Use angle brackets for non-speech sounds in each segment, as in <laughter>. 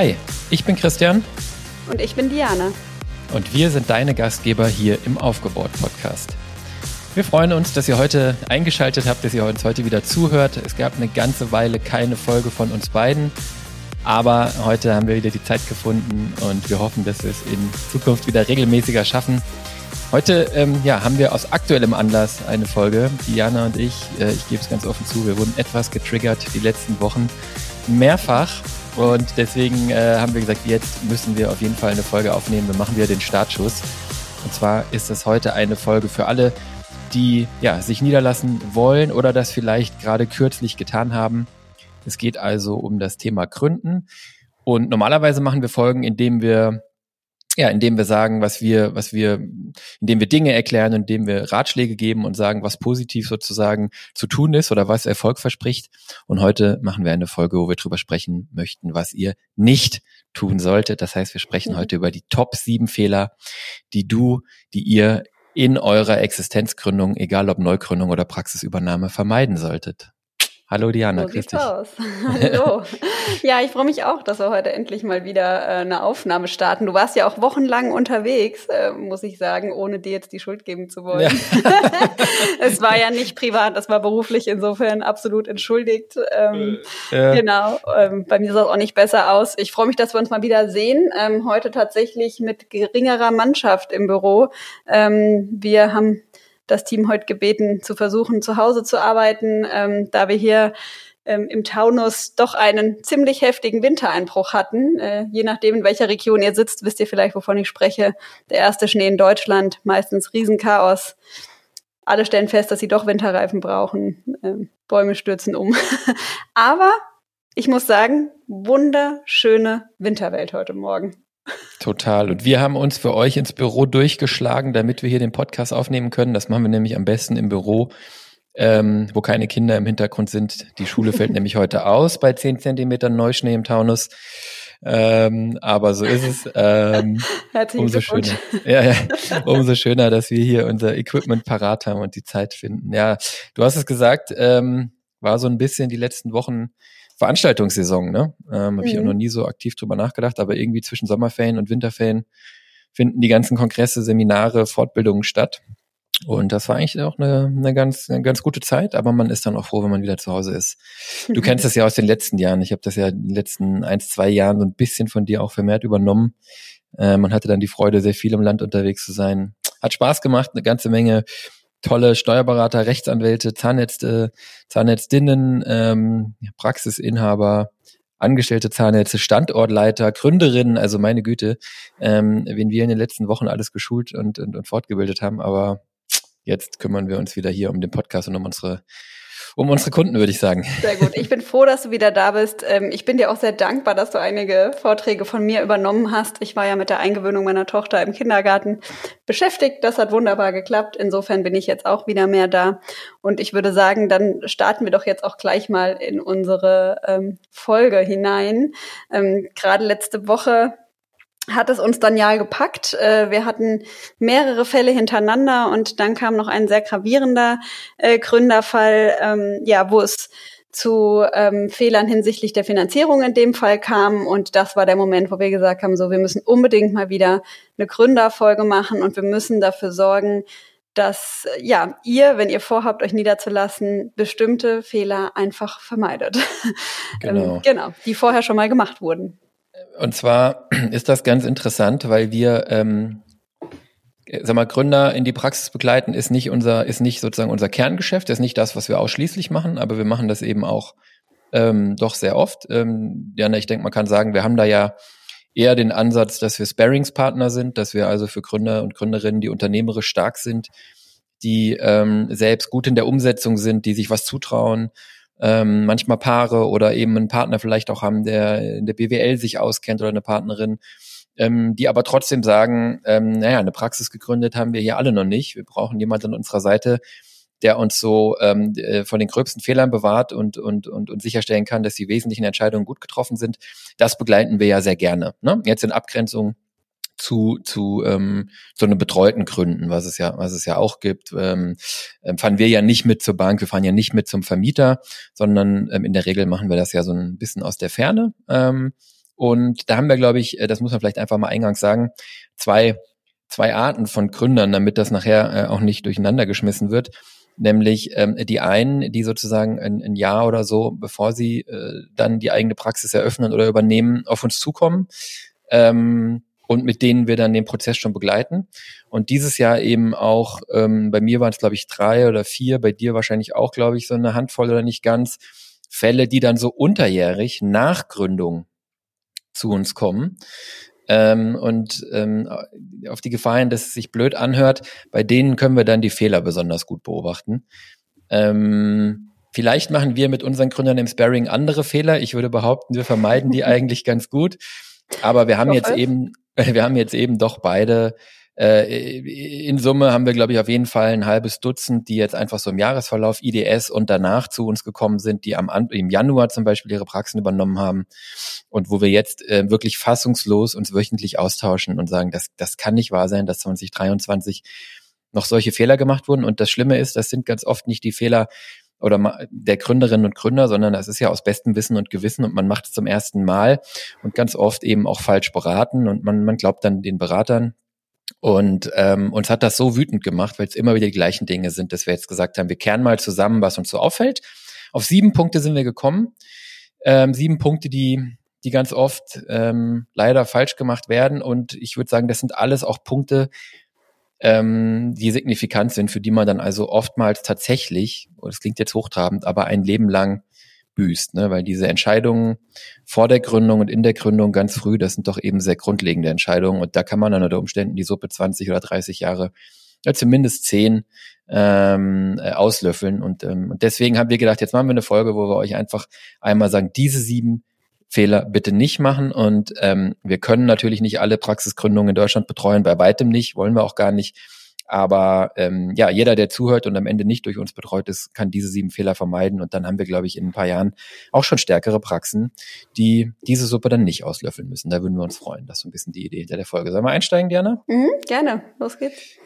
Hi, ich bin Christian. Und ich bin Diana. Und wir sind deine Gastgeber hier im Aufgebaut Podcast. Wir freuen uns, dass ihr heute eingeschaltet habt, dass ihr uns heute wieder zuhört. Es gab eine ganze Weile keine Folge von uns beiden. Aber heute haben wir wieder die Zeit gefunden und wir hoffen, dass wir es in Zukunft wieder regelmäßiger schaffen. Heute ähm, ja, haben wir aus aktuellem Anlass eine Folge. Diana und ich, äh, ich gebe es ganz offen zu, wir wurden etwas getriggert die letzten Wochen mehrfach. Und deswegen äh, haben wir gesagt, jetzt müssen wir auf jeden Fall eine Folge aufnehmen. Wir machen wieder den Startschuss. Und zwar ist es heute eine Folge für alle, die ja, sich niederlassen wollen oder das vielleicht gerade kürzlich getan haben. Es geht also um das Thema Gründen. Und normalerweise machen wir Folgen, indem wir ja, indem wir sagen, was wir, was wir, indem wir Dinge erklären, indem wir Ratschläge geben und sagen, was positiv sozusagen zu tun ist oder was Erfolg verspricht. Und heute machen wir eine Folge, wo wir drüber sprechen möchten, was ihr nicht tun solltet. Das heißt, wir sprechen mhm. heute über die Top sieben Fehler, die du, die ihr in eurer Existenzgründung, egal ob Neugründung oder Praxisübernahme, vermeiden solltet. Hallo Diana, so grüß dich. Aus. <laughs> Hallo. ja, ich freue mich auch, dass wir heute endlich mal wieder äh, eine Aufnahme starten. Du warst ja auch wochenlang unterwegs, äh, muss ich sagen, ohne dir jetzt die Schuld geben zu wollen. Ja. <laughs> es war ja nicht privat, das war beruflich, insofern absolut entschuldigt. Ähm, äh, ja. Genau, ähm, bei mir sah es auch nicht besser aus. Ich freue mich, dass wir uns mal wieder sehen. Ähm, heute tatsächlich mit geringerer Mannschaft im Büro. Wir haben das Team heute gebeten, zu versuchen, zu Hause zu arbeiten, ähm, da wir hier ähm, im Taunus doch einen ziemlich heftigen Wintereinbruch hatten. Äh, je nachdem, in welcher Region ihr sitzt, wisst ihr vielleicht, wovon ich spreche. Der erste Schnee in Deutschland, meistens Riesenchaos. Alle stellen fest, dass sie doch Winterreifen brauchen. Ähm, Bäume stürzen um. <laughs> Aber ich muss sagen, wunderschöne Winterwelt heute Morgen. Total. Und wir haben uns für euch ins Büro durchgeschlagen, damit wir hier den Podcast aufnehmen können. Das machen wir nämlich am besten im Büro, ähm, wo keine Kinder im Hintergrund sind. Die Schule fällt <laughs> nämlich heute aus bei 10 Zentimetern Neuschnee im Taunus. Ähm, aber so ist es. Ähm, <laughs> umso schöner. Ja, ja, umso schöner, dass wir hier unser Equipment parat haben und die Zeit finden. Ja, du hast es gesagt, ähm, war so ein bisschen die letzten Wochen Veranstaltungssaison, ne? Ähm, Habe ich auch mhm. noch nie so aktiv drüber nachgedacht, aber irgendwie zwischen Sommerferien und Winterferien finden die ganzen Kongresse, Seminare, Fortbildungen statt. Und das war eigentlich auch eine, eine, ganz, eine ganz gute Zeit, aber man ist dann auch froh, wenn man wieder zu Hause ist. <laughs> Du kennst das ja aus den letzten Jahren. Ich habe das ja in den letzten ein, zwei Jahren so ein bisschen von dir auch vermehrt übernommen. Äh, man hatte dann die Freude, sehr viel im Land unterwegs zu sein. Hat Spaß gemacht, eine ganze Menge tolle Steuerberater, Rechtsanwälte, Zahnärzte, Zahnärztinnen, ähm, Praxisinhaber, Angestellte Zahnärzte, Standortleiter, Gründerinnen, also meine Güte, ähm, wen wir in den letzten Wochen alles geschult und, und, und fortgebildet haben. Aber jetzt kümmern wir uns wieder hier um den Podcast und um unsere um unsere Kunden, würde ich sagen. Sehr gut. Ich bin froh, dass du wieder da bist. Ähm, ich bin dir auch sehr dankbar, dass du einige Vorträge von mir übernommen hast. Ich war ja mit der Eingewöhnung meiner Tochter im Kindergarten beschäftigt. Das hat wunderbar geklappt. Insofern bin ich jetzt auch wieder mehr da. Und ich würde sagen, dann starten wir doch jetzt auch gleich mal in unsere ähm, Folge hinein. Ähm, Gerade letzte Woche hat es uns dann ja gepackt. Äh, wir hatten mehrere Fälle hintereinander und dann kam noch ein sehr gravierender äh, Gründerfall, ähm, ja, wo es zu ähm, Fehlern hinsichtlich der Finanzierung in dem Fall kam. Und das war der Moment, wo wir gesagt haben, so, wir müssen unbedingt mal wieder eine Gründerfolge machen und wir müssen dafür sorgen, dass ja ihr, wenn ihr vorhabt, euch niederzulassen, bestimmte Fehler einfach vermeidet. <laughs> Genau. ähm, genau, die vorher schon mal gemacht wurden. Und zwar <clears throat> ist das ganz interessant, weil wir, ähm, sag mal, Gründer in die Praxis begleiten ist nicht unser, ist nicht sozusagen unser Kerngeschäft, ist nicht das, was wir ausschließlich machen, aber wir machen das eben auch ähm, doch sehr oft. Ähm, ja, ich denke, man kann sagen, wir haben da ja eher den Ansatz, dass wir Sparringspartner sind, dass wir also für Gründer und Gründerinnen, die unternehmerisch stark sind, die ähm, selbst gut in der Umsetzung sind, die sich was zutrauen ähm, manchmal Paare oder eben einen Partner vielleicht auch haben, der in der BWL sich auskennt oder eine Partnerin, ähm, die aber trotzdem sagen, ähm, naja, eine Praxis gegründet haben wir hier alle noch nicht. Wir brauchen jemanden an unserer Seite, der uns so ähm, äh, von den gröbsten Fehlern bewahrt und, und, und, und sicherstellen kann, dass die wesentlichen Entscheidungen gut getroffen sind. Das begleiten wir ja sehr gerne. Ne? Jetzt in Abgrenzung zu zu ähm, so einem betreuten Gründen, was es ja was es ja auch gibt, ähm, ähm, fahren wir ja nicht mit zur Bank, wir fahren ja nicht mit zum Vermieter, sondern ähm, in der Regel machen wir das ja so ein bisschen aus der Ferne. Ähm, Und da haben wir, glaube ich, äh, das muss man vielleicht einfach mal eingangs sagen, zwei, zwei Arten von Gründern, damit das nachher äh, auch nicht durcheinander geschmissen wird. Nämlich ähm, die einen, die sozusagen ein, ein Jahr oder so, bevor sie äh, dann die eigene Praxis eröffnen oder übernehmen, auf uns zukommen. Ähm, und mit denen wir dann den Prozess schon begleiten. Und dieses Jahr eben auch, ähm, bei mir waren es, glaube ich, drei oder vier, bei dir wahrscheinlich auch, glaube ich, so eine Handvoll oder nicht ganz, Fälle, die dann so unterjährig nach Gründung zu uns kommen. Ähm, und ähm, auf die Gefahr hin, dass es sich blöd anhört, bei denen können wir dann die Fehler besonders gut beobachten. Ähm, vielleicht machen wir mit unseren Gründern im Sparring andere Fehler. Ich würde behaupten, wir vermeiden die <laughs> eigentlich ganz gut. Aber wir haben jetzt eben <laughs> wir haben jetzt eben doch beide äh, in Summe haben wir, glaube ich, auf jeden Fall ein halbes Dutzend, die jetzt einfach so im Jahresverlauf IDS und danach zu uns gekommen sind, die am im Januar zum Beispiel ihre Praxen übernommen haben und wo wir jetzt äh, wirklich fassungslos uns wöchentlich austauschen und sagen, das, das kann nicht wahr sein, dass 2023 noch solche Fehler gemacht wurden. Und das Schlimme ist, das sind ganz oft nicht die Fehler oder der Gründerinnen und Gründer, sondern das ist ja aus bestem Wissen und Gewissen und man macht es zum ersten Mal und ganz oft eben auch falsch beraten und man, man glaubt dann den Beratern. Und ähm, uns hat das so wütend gemacht, weil es immer wieder die gleichen Dinge sind, dass wir jetzt gesagt haben, wir kehren mal zusammen, was uns so auffällt. Auf sieben Punkte sind wir gekommen. Ähm, sieben Punkte, die die ganz oft ähm, leider falsch gemacht werden. Und ich würde sagen, das sind alles auch Punkte, ähm, die signifikant sind, für die man dann also oftmals tatsächlich, oh, das klingt jetzt hochtrabend, aber ein Leben lang büßt, ne? weil diese Entscheidungen vor der Gründung und in der Gründung ganz früh, das sind doch eben sehr grundlegende Entscheidungen und da kann man dann unter Umständen die Suppe 20 oder 30 Jahre, ja, zumindest 10 ähm, äh, auslöffeln und, ähm, und deswegen haben wir gedacht, jetzt machen wir eine Folge, wo wir euch einfach einmal sagen, diese sieben Fehler bitte nicht machen. Und ähm, wir können natürlich nicht alle Praxisgründungen in Deutschland betreuen, bei weitem nicht, wollen wir auch gar nicht. Aber ähm, ja, jeder, der zuhört und am Ende nicht durch uns betreut ist, kann diese sieben Fehler vermeiden. Und dann haben wir, glaube ich, in ein paar Jahren auch schon stärkere Praxen, die diese Suppe dann nicht auslöffeln müssen. Da würden wir uns freuen. Das ist so ein bisschen die Idee hinter der Folge. Sollen wir einsteigen, Diana? Mhm, gerne. Los geht's.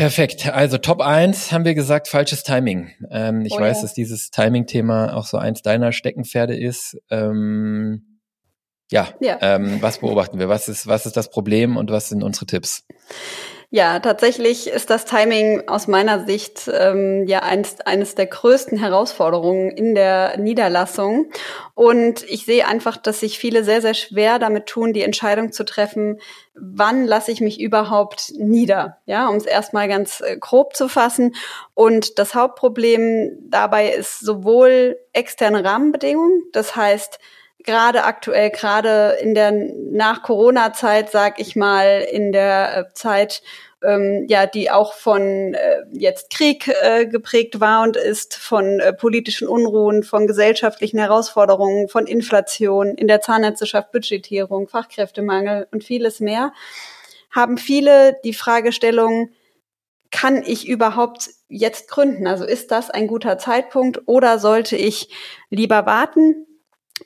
Perfekt. Also Top 1 haben wir gesagt, falsches Timing. Ähm, ich oh, weiß, ja. dass dieses Timing-Thema auch so eins deiner Steckenpferde ist. Ähm, ja, ja. Ähm, was beobachten wir? Was ist, was ist das Problem und was sind unsere Tipps? Ja, tatsächlich ist das Timing aus meiner Sicht ähm, ja eins, eines der größten Herausforderungen in der Niederlassung. Und ich sehe einfach, dass sich viele sehr, sehr schwer damit tun, die Entscheidung zu treffen, wann lasse ich mich überhaupt nieder, ja, um es erstmal ganz äh, grob zu fassen. Und das Hauptproblem dabei ist sowohl externe Rahmenbedingungen, das heißt, gerade aktuell, gerade in der Nach-Corona-Zeit, sag ich mal, in der äh, Zeit, ähm, ja, die auch von äh, jetzt Krieg äh, geprägt war und ist, von äh, politischen Unruhen, von gesellschaftlichen Herausforderungen, von Inflation, in der Zahnärzteschaft Budgetierung, Fachkräftemangel und vieles mehr, haben viele die Fragestellung, kann ich überhaupt jetzt gründen? Also ist das ein guter Zeitpunkt oder sollte ich lieber warten?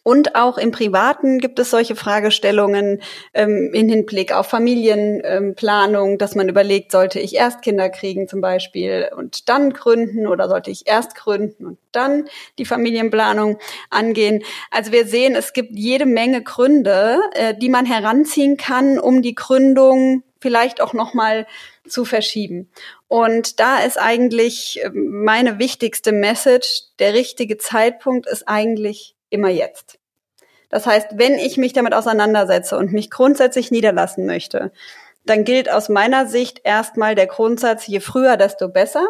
Und auch im Privaten gibt es solche Fragestellungen ähm, in Hinblick auf Familienplanung, ähm, dass man überlegt, sollte ich erst Kinder kriegen zum Beispiel und dann gründen oder sollte ich erst gründen und dann die Familienplanung angehen. Also wir sehen, es gibt jede Menge Gründe, äh, die man heranziehen kann, um die Gründung vielleicht auch noch mal zu verschieben. Und da ist eigentlich ähm, meine wichtigste Message, der richtige Zeitpunkt ist eigentlich immer jetzt. Das heißt, wenn ich mich damit auseinandersetze und mich grundsätzlich niederlassen möchte, dann gilt aus meiner Sicht erstmal der Grundsatz, je früher, desto besser.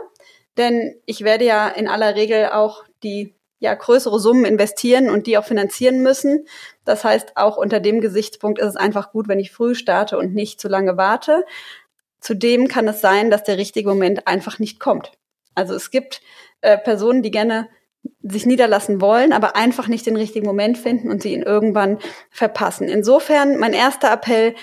Denn ich werde ja in aller Regel auch die ja, größere Summen investieren und die auch finanzieren müssen. Das heißt, auch unter dem Gesichtspunkt ist es einfach gut, wenn ich früh starte und nicht zu lange warte. Zudem kann es sein, dass der richtige Moment einfach nicht kommt. Also es gibt äh, Personen, die gerne sich niederlassen wollen, aber einfach nicht den richtigen Moment finden und sie ihn irgendwann verpassen. Insofern mein erster Appell,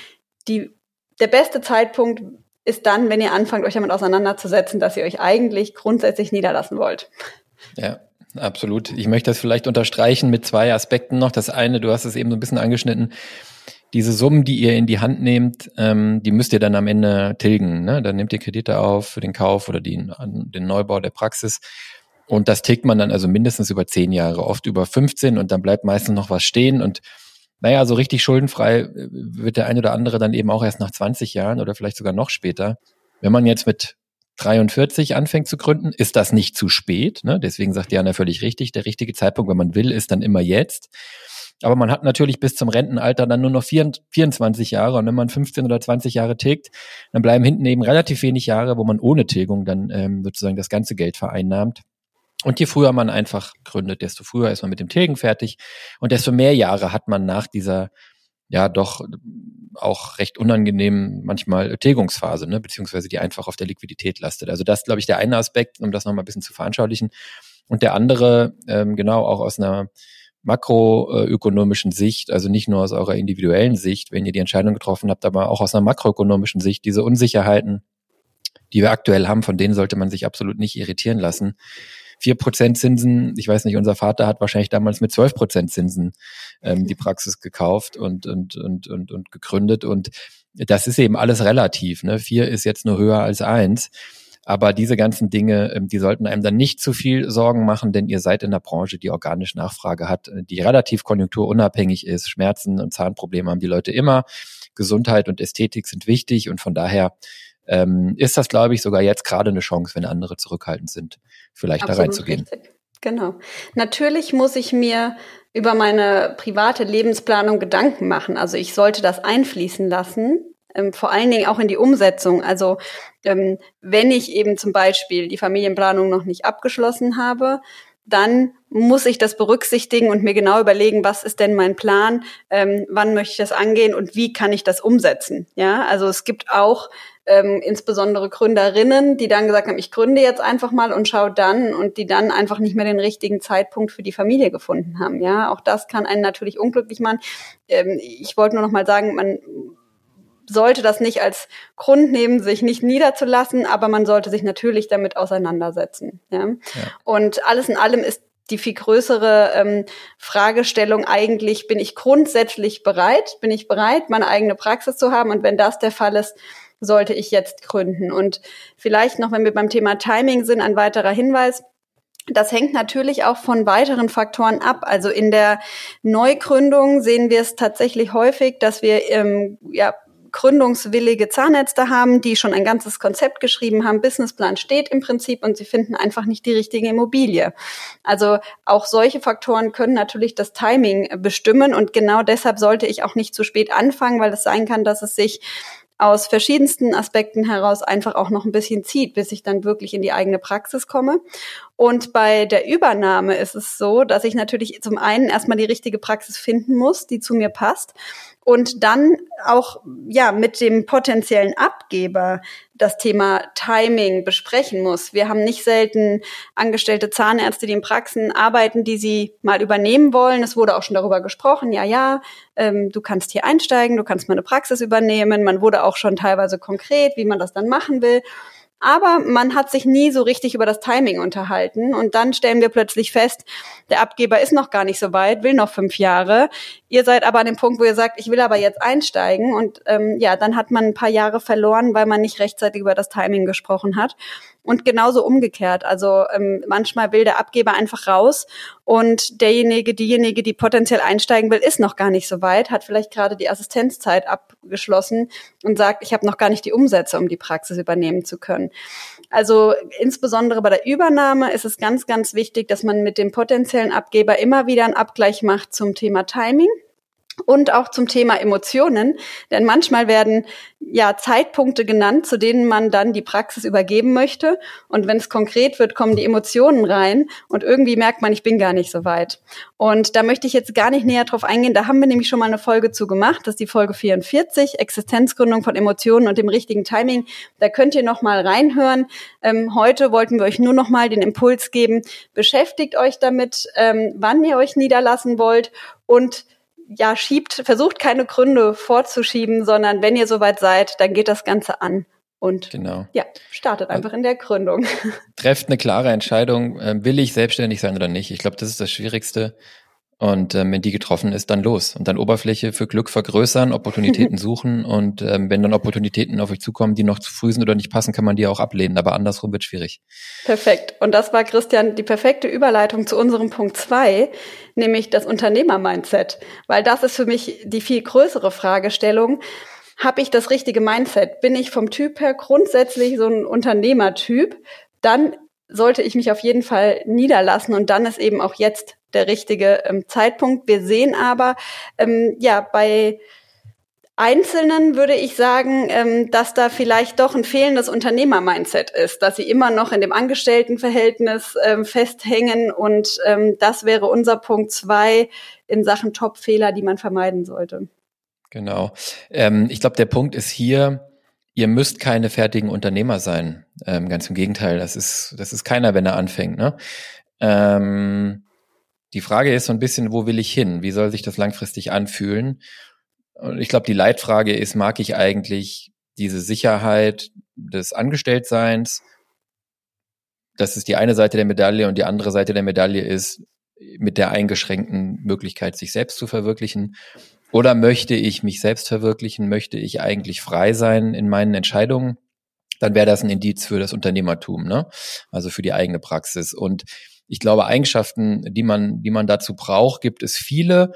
die, der beste Zeitpunkt ist dann, wenn ihr anfangt, euch damit auseinanderzusetzen, dass ihr euch eigentlich grundsätzlich niederlassen wollt. Ja. Absolut. Ich möchte das vielleicht unterstreichen mit zwei Aspekten noch. Das eine, du hast es eben so ein bisschen angeschnitten, diese Summen, die ihr in die Hand nehmt, ähm, die müsst ihr dann am Ende tilgen. Ne? Dann nehmt ihr Kredite auf für den Kauf oder den, den Neubau der Praxis. Und das tickt man dann also mindestens über zehn Jahre, oft über 15 und dann bleibt meistens noch was stehen und naja, so richtig schuldenfrei äh, wird der eine oder andere dann eben auch erst nach 20 Jahren oder vielleicht sogar noch später. Wenn man jetzt mit 43 anfängt zu gründen, ist das nicht zu spät. Ne? Deswegen sagt Jana völlig richtig, der richtige Zeitpunkt, wenn man will, ist dann immer jetzt. Aber man hat natürlich bis zum Rentenalter dann nur noch 24 Jahre. Und wenn man 15 oder 20 Jahre tilgt, dann bleiben hinten eben relativ wenig Jahre, wo man ohne Tilgung dann ähm, sozusagen das ganze Geld vereinnahmt. Und je früher man einfach gründet, desto früher ist man mit dem Tilgen fertig und desto mehr Jahre hat man nach dieser ja doch auch recht unangenehmen manchmal Tilgungsphase, ne, beziehungsweise die einfach auf der Liquidität lastet. Also das, glaube ich, der eine Aspekt, um das nochmal ein bisschen zu veranschaulichen. Und der andere, ähm, genau, auch aus einer makroökonomischen Sicht, also nicht nur aus eurer individuellen Sicht, wenn ihr die Entscheidung getroffen habt, aber auch aus einer makroökonomischen Sicht, diese Unsicherheiten, die wir aktuell haben, von denen sollte man sich absolut nicht irritieren lassen vier Prozent Zinsen. Ich weiß nicht, unser Vater hat wahrscheinlich damals mit zwölf Prozent Zinsen ähm, die Praxis gekauft und, und, und, und, und gegründet. Und das ist eben alles relativ. Ne? Vier ist jetzt nur höher als eins. Aber diese ganzen Dinge, ähm, die sollten einem dann nicht zu viel Sorgen machen, denn ihr seid in der Branche, die organisch Nachfrage hat, äh, die relativ konjunkturunabhängig ist. Schmerzen und Zahnprobleme haben die Leute immer. Gesundheit und Ästhetik sind wichtig und von daher ähm, ist das, glaube ich, sogar jetzt gerade eine Chance, wenn andere zurückhaltend sind, vielleicht Absolut da reinzugehen. Richtig. Genau. Natürlich muss ich mir über meine private Lebensplanung Gedanken machen. Also ich sollte das einfließen lassen, ähm, vor allen Dingen auch in die Umsetzung. Also ähm, wenn ich eben zum Beispiel die Familienplanung noch nicht abgeschlossen habe, dann muss ich das berücksichtigen und mir genau überlegen, was ist denn mein Plan, ähm, wann möchte ich das angehen und wie kann ich das umsetzen. Ja, also es gibt auch ähm, insbesondere Gründerinnen, die dann gesagt haben, ich gründe jetzt einfach mal und schaue dann und die dann einfach nicht mehr den richtigen Zeitpunkt für die Familie gefunden haben. Ja, auch das kann einen natürlich unglücklich machen. Ähm, ich wollte nur noch mal sagen, man sollte das nicht als Grund nehmen, sich nicht niederzulassen, aber man sollte sich natürlich damit auseinandersetzen. Ja? ja. Und alles in allem ist die viel größere ähm, Fragestellung eigentlich, bin ich grundsätzlich bereit? Bin ich bereit, meine eigene Praxis zu haben? Und wenn das der Fall ist, sollte ich jetzt gründen? Und vielleicht noch, wenn wir beim Thema Timing sind, ein weiterer Hinweis. Das hängt natürlich auch von weiteren Faktoren ab. Also in der Neugründung sehen wir es tatsächlich häufig, dass wir ähm, ja, gründungswillige Zahnärzte haben, die schon ein ganzes Konzept geschrieben haben, Businessplan steht im Prinzip und sie finden einfach nicht die richtige Immobilie. Also auch solche Faktoren können natürlich das Timing bestimmen und genau deshalb sollte ich auch nicht zu spät anfangen, weil es sein kann, dass es sich aus verschiedensten Aspekten heraus einfach auch noch ein bisschen zieht, bis ich dann wirklich in die eigene Praxis komme. Und bei der Übernahme ist es so, dass ich natürlich zum einen erstmal die richtige Praxis finden muss, die zu mir passt und dann auch ja mit dem potenziellen Abgeber das Thema Timing besprechen muss. Wir haben nicht selten angestellte Zahnärzte, die in Praxen arbeiten, die sie mal übernehmen wollen. Es wurde auch schon darüber gesprochen. Ja, ja, ähm, du kannst hier einsteigen, du kannst mal eine Praxis übernehmen. Man wurde auch schon teilweise konkret, wie man das dann machen will. Aber man hat sich nie so richtig über das Timing unterhalten. Und dann stellen wir plötzlich fest, der Abgeber ist noch gar nicht so weit, will noch fünf Jahre. Ihr seid aber an dem Punkt, wo ihr sagt, ich will aber jetzt einsteigen. Und ähm, ja, dann hat man ein paar Jahre verloren, weil man nicht rechtzeitig über das Timing gesprochen hat. Und genauso umgekehrt. Also ähm, manchmal will der Abgeber einfach raus und derjenige, diejenige, die potenziell einsteigen will, ist noch gar nicht so weit, hat vielleicht gerade die Assistenzzeit abgeschlossen und sagt, ich habe noch gar nicht die Umsätze, um die Praxis übernehmen zu können. Also insbesondere bei der Übernahme ist es ganz, ganz wichtig, dass man mit dem potenziellen Abgeber immer wieder einen Abgleich macht zum Thema Timing und auch zum Thema Emotionen, denn manchmal werden ja Zeitpunkte genannt, zu denen man dann die Praxis übergeben möchte. Und wenn es konkret wird, kommen die Emotionen rein. Und irgendwie merkt man, ich bin gar nicht so weit. Und da möchte ich jetzt gar nicht näher drauf eingehen, da haben wir nämlich schon mal eine Folge zu gemacht, das ist die Folge 44, Existenzgründung von Emotionen und dem richtigen Timing. Da könnt ihr noch mal reinhören. Ähm, heute wollten wir euch nur noch mal den Impuls geben, beschäftigt euch damit, ähm, wann ihr euch niederlassen wollt. Und ja, schiebt, versucht keine Gründe vorzuschieben, sondern wenn ihr soweit seid, dann geht das Ganze an. Und genau. ja, startet also einfach in der Gründung. <laughs> Trefft eine klare Entscheidung, ähm, will ich selbstständig sein oder nicht. Ich glaube, das ist das Schwierigste. Und ähm, wenn die getroffen ist, dann los. Und dann Oberfläche für Glück vergrößern, Opportunitäten <laughs> suchen. Und ähm, wenn dann Opportunitäten auf euch zukommen, die noch zu früh sind oder nicht passen, kann man die auch ablehnen. Aber andersrum wird schwierig. Perfekt. Und das war, Christian, die perfekte Überleitung zu unserem Punkt zwei, nämlich das Unternehmer-Mindset. Weil das ist für mich die viel größere Fragestellung. Habe ich das richtige Mindset? Bin ich vom Typ her grundsätzlich so ein Unternehmertyp? Dann sollte ich mich auf jeden Fall niederlassen und dann ist eben auch jetzt der richtige ähm, Zeitpunkt. Wir sehen aber, ähm, ja, bei Einzelnen würde ich sagen, ähm, dass da vielleicht doch ein fehlendes Unternehmer-Mindset ist, dass sie immer noch in dem Angestelltenverhältnis ähm, festhängen und ähm, das wäre unser Punkt zwei in Sachen Top-Fehler, die man vermeiden sollte. Genau. Ähm, ich glaube, der Punkt ist hier, ihr müsst keine fertigen Unternehmer sein. Ähm, ganz im Gegenteil, das ist, das ist keiner, wenn er anfängt. Ne? Ähm, die Frage ist so ein bisschen, wo will ich hin? Wie soll sich das langfristig anfühlen? Und ich glaube, die Leitfrage ist, mag ich eigentlich diese Sicherheit des Angestelltseins? Das ist die eine Seite der Medaille und die andere Seite der Medaille ist mit der eingeschränkten Möglichkeit, sich selbst zu verwirklichen. Oder möchte ich mich selbst verwirklichen? Möchte ich eigentlich frei sein in meinen Entscheidungen? Dann wäre das ein Indiz für das Unternehmertum, ne? Also für die eigene Praxis. Und ich glaube, Eigenschaften, die man, die man dazu braucht, gibt es viele.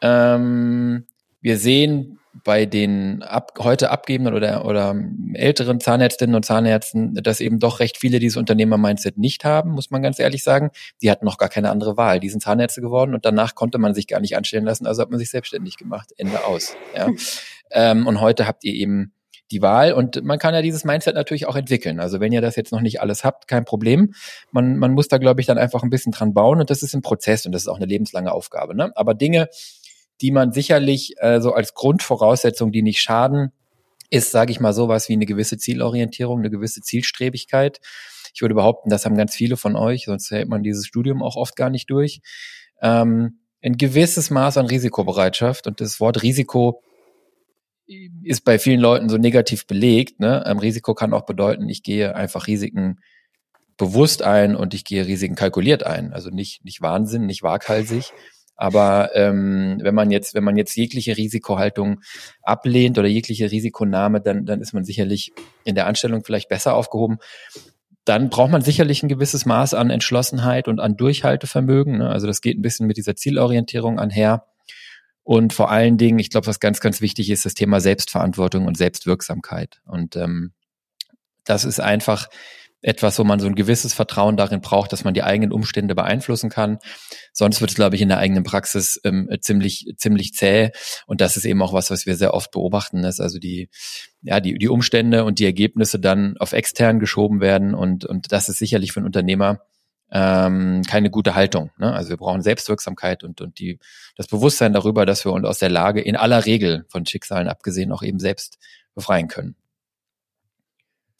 Ähm, wir sehen bei den ab, heute abgebenden oder, oder älteren Zahnärztinnen und Zahnärzten, dass eben doch recht viele dieses Unternehmer-Mindset nicht haben, muss man ganz ehrlich sagen. Die hatten noch gar keine andere Wahl. Die sind Zahnärzte geworden und danach konnte man sich gar nicht anstellen lassen, also hat man sich selbstständig gemacht. Ende aus. Ja. <laughs> ähm, und heute habt ihr eben die Wahl. Und man kann ja dieses Mindset natürlich auch entwickeln. Also wenn ihr das jetzt noch nicht alles habt, kein Problem. Man, man muss da, glaube ich, dann einfach ein bisschen dran bauen und das ist ein Prozess und das ist auch eine lebenslange Aufgabe. Ne? Aber Dinge, die man sicherlich äh, so als Grundvoraussetzung, die nicht schaden, ist, sage ich mal, sowas wie eine gewisse Zielorientierung, eine gewisse Zielstrebigkeit. Ich würde behaupten, das haben ganz viele von euch, sonst hält man dieses Studium auch oft gar nicht durch. Ähm, ein gewisses Maß an Risikobereitschaft und das Wort Risiko ist bei vielen Leuten so negativ belegt. Ne? Ähm, Risiko kann auch bedeuten, ich gehe einfach Risiken bewusst ein und ich gehe Risiken kalkuliert ein. Also nicht, nicht Wahnsinn, nicht waghalsig. Aber ähm, wenn man jetzt, wenn man jetzt jegliche Risikohaltung ablehnt oder jegliche Risikonahme, dann, dann ist man sicherlich in der Anstellung vielleicht besser aufgehoben. Dann braucht man sicherlich ein gewisses Maß an Entschlossenheit und an Durchhaltevermögen. Ne? Also das geht ein bisschen mit dieser Zielorientierung anher. Und vor allen Dingen, ich glaube, was ganz, ganz wichtig ist, das Thema Selbstverantwortung und Selbstwirksamkeit. Und ähm, das ist einfach etwas, wo man so ein gewisses Vertrauen darin braucht, dass man die eigenen Umstände beeinflussen kann. Sonst wird es, glaube ich, in der eigenen Praxis ähm, ziemlich, ziemlich zäh. Und das ist eben auch was, was wir sehr oft beobachten, dass also die, ja, die, die Umstände und die Ergebnisse dann auf extern geschoben werden. Und, und das ist sicherlich für einen Unternehmer ähm, keine gute Haltung. Ne? Also wir brauchen Selbstwirksamkeit und, und die, das Bewusstsein darüber, dass wir uns aus der Lage in aller Regel von Schicksalen abgesehen auch eben selbst befreien können.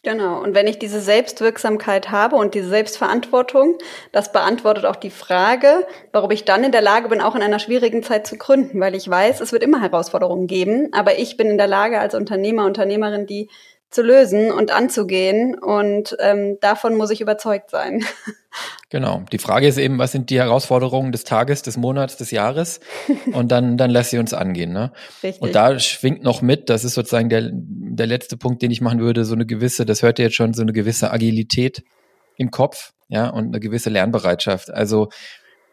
Genau. Und wenn ich diese Selbstwirksamkeit habe und diese Selbstverantwortung, das beantwortet auch die Frage, warum ich dann in der Lage bin, auch in einer schwierigen Zeit zu gründen, weil ich weiß, es wird immer Herausforderungen geben, aber ich bin in der Lage als Unternehmer, Unternehmerin, die zu lösen und anzugehen. Und ähm, davon muss ich überzeugt sein. <laughs> Genau. Die Frage ist eben, was sind die Herausforderungen des Tages, des Monats, des Jahres? <laughs> Und dann, dann lässt sie uns angehen. Ne? Richtig. Und da schwingt noch mit, das ist sozusagen der, der letzte Punkt, den ich machen würde, so eine gewisse, das hört ihr jetzt schon, so eine gewisse Agilität im Kopf, ja, und eine gewisse Lernbereitschaft. Also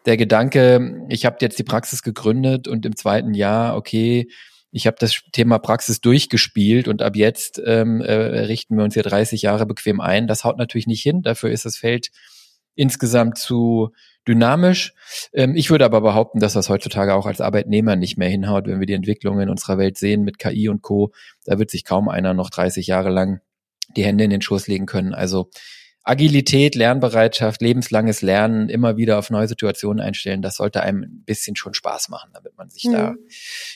der Gedanke, ich habe jetzt die Praxis gegründet und im zweiten Jahr, okay, ich habe das Thema Praxis durchgespielt und ab jetzt ähm, äh, richten wir uns hier 30 Jahre bequem ein. Das haut natürlich nicht hin. Dafür ist das Feld insgesamt zu dynamisch. Ähm, ich würde aber behaupten, dass das heutzutage auch als Arbeitnehmer nicht mehr hinhaut, wenn wir die Entwicklungen in unserer Welt sehen mit KI und Co. Da wird sich kaum einer noch 30 Jahre lang die Hände in den Schoß legen können. Also Agilität, Lernbereitschaft, lebenslanges Lernen, immer wieder auf neue Situationen einstellen, das sollte einem ein bisschen schon Spaß machen, damit man sich mhm. da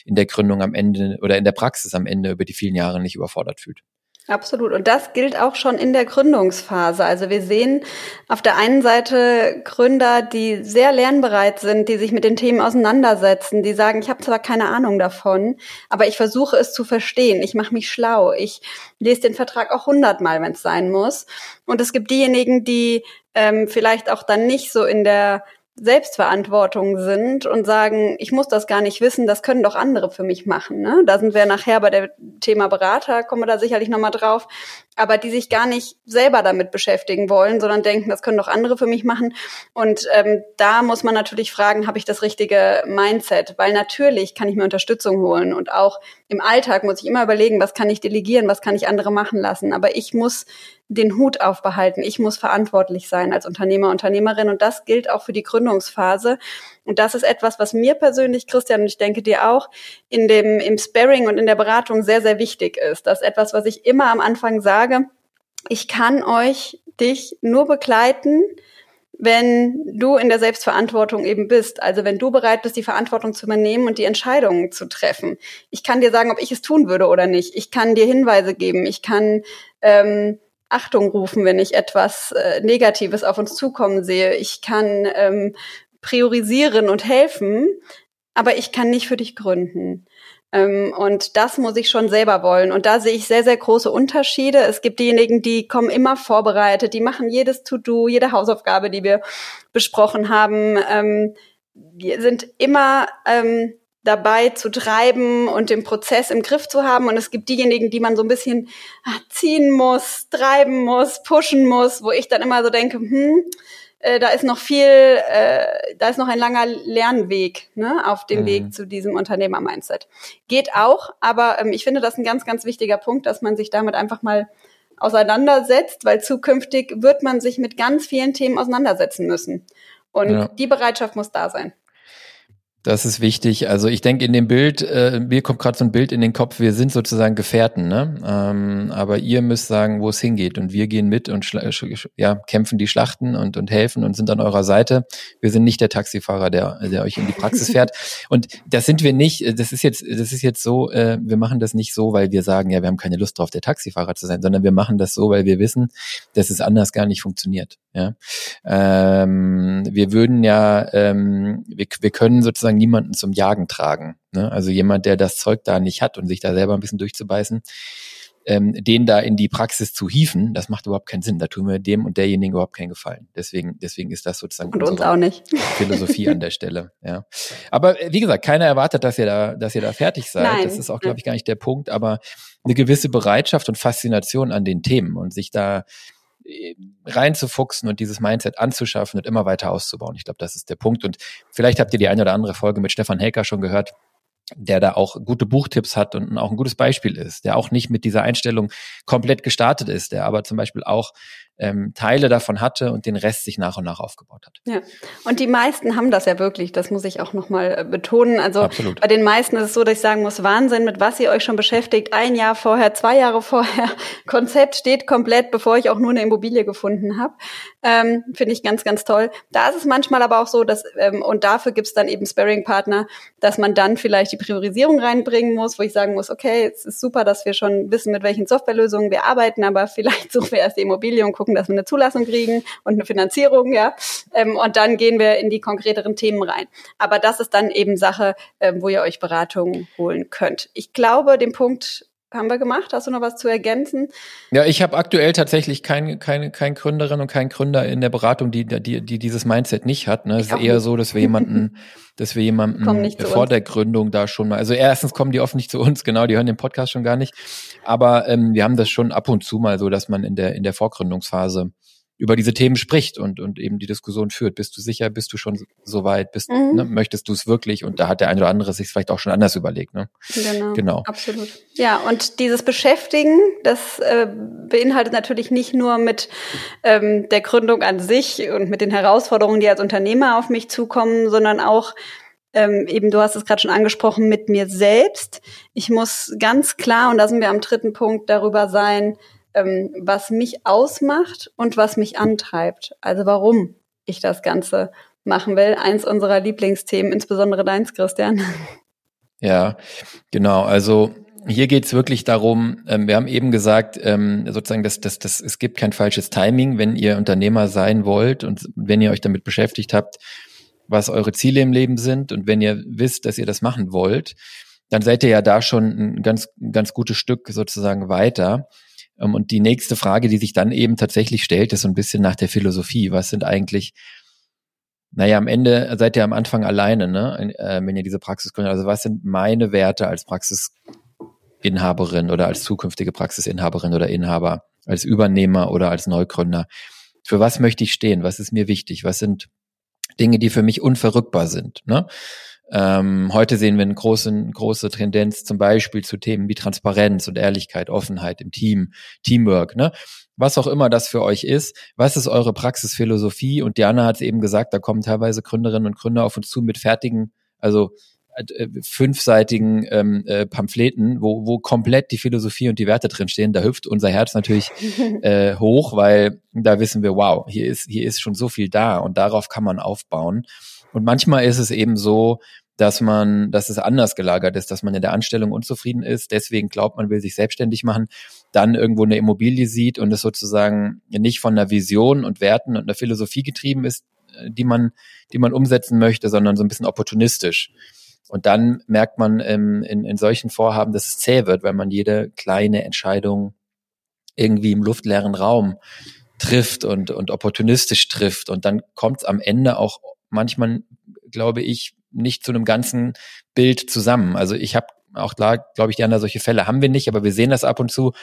in der Gründung am Ende oder in der Praxis am Ende über die vielen Jahre nicht überfordert fühlt. Absolut. Und das gilt auch schon in der Gründungsphase. Also wir sehen auf der einen Seite Gründer, die sehr lernbereit sind, die sich mit den Themen auseinandersetzen, die sagen, ich habe zwar keine Ahnung davon, aber ich versuche es zu verstehen. Ich mache mich schlau. Ich lese den Vertrag auch hundertmal, wenn es sein muss. Und es gibt diejenigen, die ähm, vielleicht auch dann nicht so in der Selbstverantwortung sind und sagen, ich muss das gar nicht wissen, das können doch andere für mich machen. Ne? Da sind wir nachher bei dem Thema Berater, kommen wir da sicherlich nochmal drauf, aber die sich gar nicht selber damit beschäftigen wollen, sondern denken, das können doch andere für mich machen. Und ähm, da muss man natürlich fragen, habe ich das richtige Mindset? Weil natürlich kann ich mir Unterstützung holen und auch im Alltag muss ich immer überlegen, was kann ich delegieren, was kann ich andere machen lassen. Aber ich muss den Hut aufbehalten. Ich muss verantwortlich sein als Unternehmer, Unternehmerin. Und das gilt auch für die Gründungsphase. Und das ist etwas, was mir persönlich, Christian, und ich denke dir auch, in dem, im Sparring und in der Beratung sehr, sehr wichtig ist. Das ist etwas, was ich immer am Anfang sage. Ich kann euch, dich nur begleiten, wenn du in der Selbstverantwortung eben bist. Also wenn du bereit bist, die Verantwortung zu übernehmen und die Entscheidungen zu treffen. Ich kann dir sagen, ob ich es tun würde oder nicht. Ich kann dir Hinweise geben. Ich kann ähm, Achtung rufen, wenn ich etwas äh, Negatives auf uns zukommen sehe. Ich kann ähm, priorisieren und helfen, aber ich kann nicht für dich gründen. Ähm, und das muss ich schon selber wollen. Und da sehe ich sehr, sehr große Unterschiede. Es gibt diejenigen, die kommen immer vorbereitet, die machen jedes To-Do, jede Hausaufgabe, die wir besprochen haben, ähm, sind immer ähm, dabei zu treiben und den Prozess im Griff zu haben. Und es gibt diejenigen, die man so ein bisschen ach, ziehen muss, treiben muss, pushen muss, wo ich dann immer so denke, hm, äh, da ist noch viel, äh, da ist noch ein langer Lernweg ne, auf dem mhm. Weg zu diesem Unternehmer-Mindset. Geht auch, aber ähm, ich finde das ein ganz, ganz wichtiger Punkt, dass man sich damit einfach mal auseinandersetzt, weil zukünftig wird man sich mit ganz vielen Themen auseinandersetzen müssen. Und ja. die Bereitschaft muss da sein. Das ist wichtig. Also ich denke in dem Bild, äh, mir kommt gerade so ein Bild in den Kopf, wir sind sozusagen Gefährten, ne? Ähm, aber ihr müsst sagen, wo es hingeht. Und wir gehen mit und ja, kämpfen die Schlachten und, und helfen und sind an eurer Seite. Wir sind nicht der Taxifahrer, der, der euch in die Praxis fährt. <laughs> Und das sind wir nicht, das ist jetzt, das ist jetzt so, äh, wir machen das nicht so, weil wir sagen, ja, wir haben keine Lust drauf, der Taxifahrer zu sein, sondern wir machen das so, weil wir wissen, dass es anders gar nicht funktioniert. Ja? Ähm, wir würden ja, ähm, wir, wir können sozusagen niemanden zum Jagen tragen. Ne? Also jemand, der das Zeug da nicht hat und sich da selber ein bisschen durchzubeißen, ähm, den da in die Praxis zu hieven, das macht überhaupt keinen Sinn. Da tun wir dem und derjenigen überhaupt keinen Gefallen. Deswegen, deswegen ist das sozusagen und uns auch nicht. Philosophie an der Stelle. <laughs> Ja, aber äh, wie gesagt, keiner erwartet, dass ihr da, dass ihr da fertig seid. Nein. Das ist auch, glaube ich, gar nicht der Punkt. Aber eine gewisse Bereitschaft und Faszination an den Themen und sich da reinzufuchsen und dieses Mindset anzuschaffen und immer weiter auszubauen. Ich glaube, das ist der Punkt. Und vielleicht habt ihr die eine oder andere Folge mit Stefan Helker schon gehört der da auch gute Buchtipps hat und auch ein gutes Beispiel ist, der auch nicht mit dieser Einstellung komplett gestartet ist, der aber zum Beispiel auch ähm, Teile davon hatte und den Rest sich nach und nach aufgebaut hat. Ja, und die meisten haben das ja wirklich, das muss ich auch nochmal äh, betonen. Also Absolut. bei den meisten ist es so, dass ich sagen muss, Wahnsinn, mit was ihr euch schon beschäftigt, ein Jahr vorher, zwei Jahre <laughs> vorher, Konzept steht komplett, bevor ich auch nur eine Immobilie gefunden habe. Ähm, Finde ich ganz, ganz toll. Da ist es manchmal aber auch so, dass, ähm, und dafür gibt's dann eben Sparring-Partner, dass man dann vielleicht die Priorisierung reinbringen muss, wo ich sagen muss, okay, es ist super, dass wir schon wissen, mit welchen Softwarelösungen wir arbeiten, aber <laughs> vielleicht suchen wir erst die Immobilie und gucken, dass wir eine Zulassung kriegen und eine Finanzierung, ja. Ähm, und dann gehen wir in die konkreteren Themen rein. Aber das ist dann eben Sache, ähm, wo ihr euch Beratungen holen könnt. Ich glaube, den Punkt haben wir gemacht. Hast du noch was zu ergänzen? Ja, ich habe aktuell tatsächlich kein, kein, kein Gründerin und kein Gründer in der Beratung, die, die, die dieses Mindset nicht hat. Ne? Es ist eher nicht. so, dass wir jemanden, <laughs> dass wir jemanden vor der Gründung da schon mal, also erstens kommen die oft nicht zu uns, genau, die hören den Podcast schon gar nicht. Aber ähm, wir haben das schon ab und zu mal so, dass man in der, in der Vorgründungsphase über diese Themen spricht und, und eben die Diskussion führt. Bist du sicher, bist du schon so weit, bist, mhm. ne, möchtest du es wirklich? Und da hat der eine oder andere sich vielleicht auch schon anders überlegt. Ne? Genau, genau. Absolut. Ja, und dieses Beschäftigen, das äh, beinhaltet natürlich nicht nur mit ähm, der Gründung an sich und mit den Herausforderungen, die als Unternehmer auf mich zukommen, sondern auch ähm, eben, du hast es gerade schon angesprochen, mit mir selbst. Ich muss ganz klar, und da sind wir am dritten Punkt, darüber sein, ähm, was mich ausmacht und was mich antreibt. Also warum ich das Ganze machen will. Eins unserer Lieblingsthemen, insbesondere deins, Christian. <laughs> Ja, genau. Also hier geht's wirklich darum, ähm, wir haben eben gesagt, ähm, sozusagen, dass, dass, dass es gibt kein falsches Timing, wenn ihr Unternehmer sein wollt und wenn ihr euch damit beschäftigt habt, was eure Ziele im Leben sind und wenn ihr wisst, dass ihr das machen wollt, dann seid ihr ja da schon ein ganz, ganz gutes Stück sozusagen weiter. Ähm, und die nächste Frage, die sich dann eben tatsächlich stellt, ist so ein bisschen nach der Philosophie. Was sind eigentlich naja, am Ende seid ihr am Anfang alleine, ne? Äh, wenn ihr diese Praxis gründet. Also was sind meine Werte als Praxisinhaberin oder als zukünftige Praxisinhaberin oder Inhaber, als Übernehmer oder als Neugründer? Für was möchte ich stehen? Was ist mir wichtig? Was sind Dinge, die für mich unverrückbar sind? Ne? Ähm, heute sehen wir eine große, große Tendenz zum Beispiel zu Themen wie Transparenz und Ehrlichkeit, Offenheit im Team, Teamwork. Ne? Was auch immer das für euch ist. Was ist eure Praxisphilosophie? Und Diana hat es eben gesagt, da kommen teilweise Gründerinnen und Gründer auf uns zu mit fertigen, also äh, fünfseitigen ähm, äh, Pamphleten, wo, wo komplett die Philosophie und die Werte drinstehen. Da hüpft unser Herz natürlich <laughs> äh, hoch, weil da wissen wir, wow, hier ist, hier ist schon so viel da und darauf kann man aufbauen. Und manchmal ist es eben so, dass man, dass es anders gelagert ist, dass man in der Anstellung unzufrieden ist, deswegen glaubt, man will sich selbstständig machen, dann irgendwo eine Immobilie sieht und es sozusagen nicht von einer Vision und Werten und einer Philosophie getrieben ist, äh, die man, die man umsetzen möchte, sondern so ein bisschen opportunistisch. Und dann merkt man ähm, in, in solchen Vorhaben, dass es zäh wird, weil man jede kleine Entscheidung irgendwie im luftleeren Raum trifft und, und opportunistisch trifft. Und dann kommt es am Ende auch manchmal, glaube ich, nicht zu einem ganzen Bild zusammen. Also ich habe auch da, glaube ich, die anderen solche Fälle haben wir nicht, aber wir sehen das ab und zu.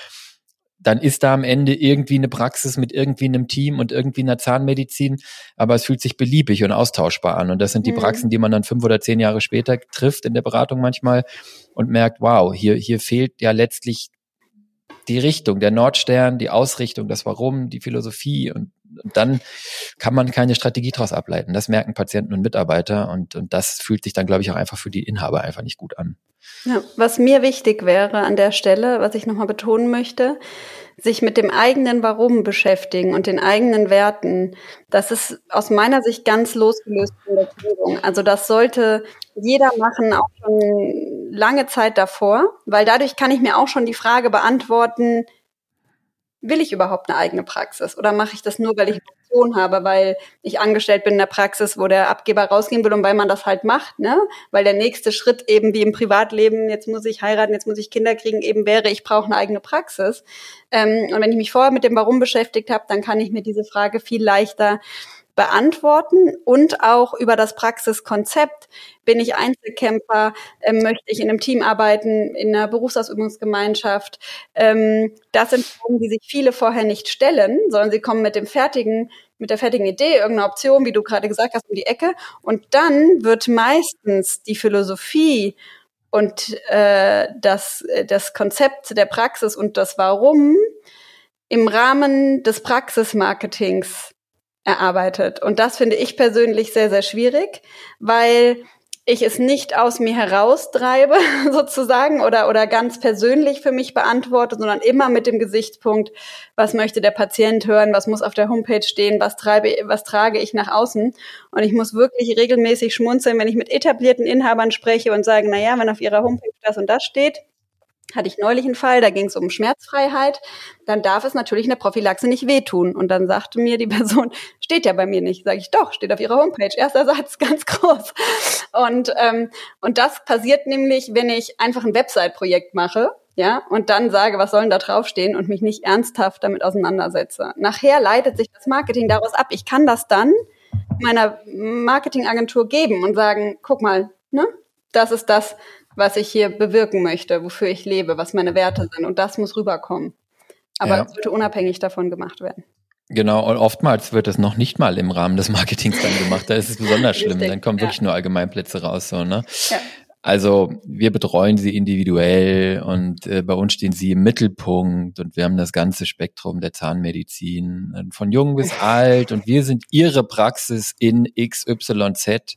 Dann ist da am Ende irgendwie eine Praxis mit irgendwie einem Team und irgendwie einer Zahnmedizin, aber es fühlt sich beliebig und austauschbar an. Und das sind die mhm. Praxen, die man dann fünf oder zehn Jahre später trifft in der Beratung manchmal und merkt, wow, hier, hier fehlt ja letztlich die Richtung, der Nordstern, die Ausrichtung, das Warum, die Philosophie und, und dann kann man keine Strategie daraus ableiten. Das merken Patienten und Mitarbeiter und, und das fühlt sich dann, glaube ich, auch einfach für die Inhaber einfach nicht gut an. Ja, was mir wichtig wäre an der Stelle, was ich nochmal betonen möchte, sich mit dem eigenen Warum beschäftigen und den eigenen Werten, das ist aus meiner Sicht ganz losgelöst von der Führung. Also das sollte jeder machen, auch schon lange Zeit davor, weil dadurch kann ich mir auch schon die Frage beantworten, will ich überhaupt eine eigene Praxis oder mache ich das nur, weil ich eine Option habe, weil ich angestellt bin in der Praxis, wo der Abgeber rausgehen will und weil man das halt macht, ne? Weil der nächste Schritt eben wie im Privatleben, jetzt muss ich heiraten, jetzt muss ich Kinder kriegen, eben wäre, ich brauche eine eigene Praxis. Ähm, und wenn ich mich vorher mit dem Warum beschäftigt habe, dann kann ich mir diese Frage viel leichter beantworten und auch über das Praxiskonzept. Bin ich Einzelkämpfer? Ähm, möchte ich in einem Team arbeiten, in einer Berufsausübungsgemeinschaft? Ähm, das sind Fragen, die sich viele vorher nicht stellen, sondern sie kommen mit dem fertigen mit der fertigen Idee, irgendeine Option, wie du gerade gesagt hast, um die Ecke. Und dann wird meistens die Philosophie und äh, das, das Konzept der Praxis und das Warum im Rahmen des Praxismarketings erarbeitet. Und das finde ich persönlich sehr, sehr schwierig, weil ich es nicht aus mir heraustreibe, <laughs> sozusagen, oder, oder ganz persönlich für mich beantworte, sondern immer mit dem Gesichtspunkt, was möchte der Patient hören, was muss auf der Homepage stehen, was treibe, was trage ich nach außen. Und ich muss wirklich regelmäßig schmunzeln, wenn ich mit etablierten Inhabern spreche und sage, na ja, wenn auf ihrer Homepage das und das steht, hatte ich neulich einen Fall, da ging es um Schmerzfreiheit, dann darf es natürlich in der Prophylaxe nicht wehtun. Und dann sagte mir die <laughs> Person, steht ja bei mir nicht. Sage ich, doch, steht auf ihrer Homepage. Erster Satz, <laughs> ganz groß. Und, ähm, und das passiert nämlich, wenn ich einfach ein Website-Projekt mache, ja, und dann sage, was soll denn da draufstehen und mich nicht ernsthaft damit auseinandersetze. Nachher leitet sich das Marketing daraus ab. Ich kann das dann meiner Marketingagentur geben und sagen, guck mal, ne, das ist das, was ich hier bewirken möchte, wofür ich lebe, was meine Werte sind. Und das muss rüberkommen. Aber es sollte unabhängig davon gemacht werden. Genau, und oftmals wird das noch nicht mal im Rahmen des Marketings dann gemacht. Da ist es besonders schlimm. Dann kommen wirklich nur Allgemeinplätze raus. So, ne? Ja. Also wir betreuen sie individuell und äh, bei uns stehen sie im Mittelpunkt und wir haben das ganze Spektrum der Zahnmedizin, äh, von jung bis <laughs> alt und wir sind ihre Praxis in XYZ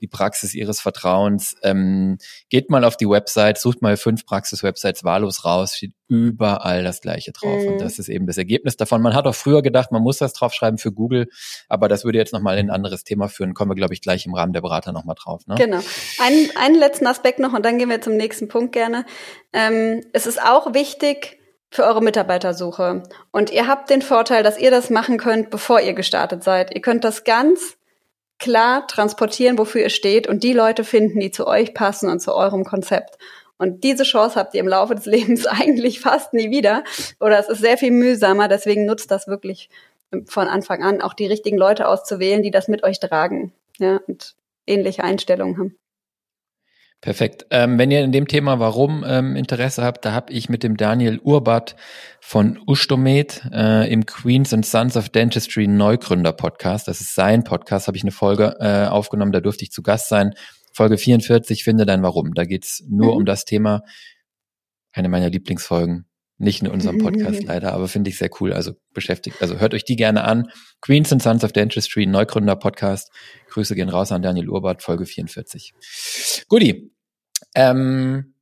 die Praxis ihres Vertrauens. Ähm, geht mal auf die Website, sucht mal fünf Praxis-Websites wahllos raus, steht überall das Gleiche drauf. Mhm. Und das ist eben das Ergebnis davon. Man hat auch früher gedacht, man muss das draufschreiben für Google, aber das würde jetzt nochmal in ein anderes Thema führen. Kommen wir, glaube ich, gleich im Rahmen der Berater nochmal drauf. Ne? Genau. Ein, einen letzten Aspekt noch und dann gehen wir zum nächsten Punkt gerne. Ähm, es ist auch wichtig, für eure Mitarbeitersuche. Und ihr habt den Vorteil, dass ihr das machen könnt, bevor ihr gestartet seid. Ihr könnt das ganz klar transportieren, wofür ihr steht und die Leute finden, die zu euch passen und zu eurem Konzept. Und diese Chance habt ihr im Laufe des <laughs> Lebens eigentlich fast nie wieder. Oder es ist sehr viel mühsamer, deswegen nutzt das wirklich von Anfang an auch die richtigen Leute auszuwählen, die das mit euch tragen, ja, und ähnliche Einstellungen haben. Perfekt. Ähm, wenn ihr in dem Thema Warum ähm, Interesse habt, da habe ich mit dem Daniel Urbat von Ustomed äh, im Queens and Sons of Dentistry Neugründer Podcast, das ist sein Podcast, habe ich eine Folge äh, aufgenommen, da durfte ich zu Gast sein. Folge 44, finde dein Warum. Da geht's nur mhm. um das Thema, eine meiner Lieblingsfolgen. Nicht in unserem Podcast <laughs> leider, aber finde ich sehr cool. Also beschäftigt, also hört euch die gerne an. Queens and Sons of Dentistry, Neugründer Podcast. Grüße gehen raus an Daniel Urbart, Folge 44. Guti. Ähm,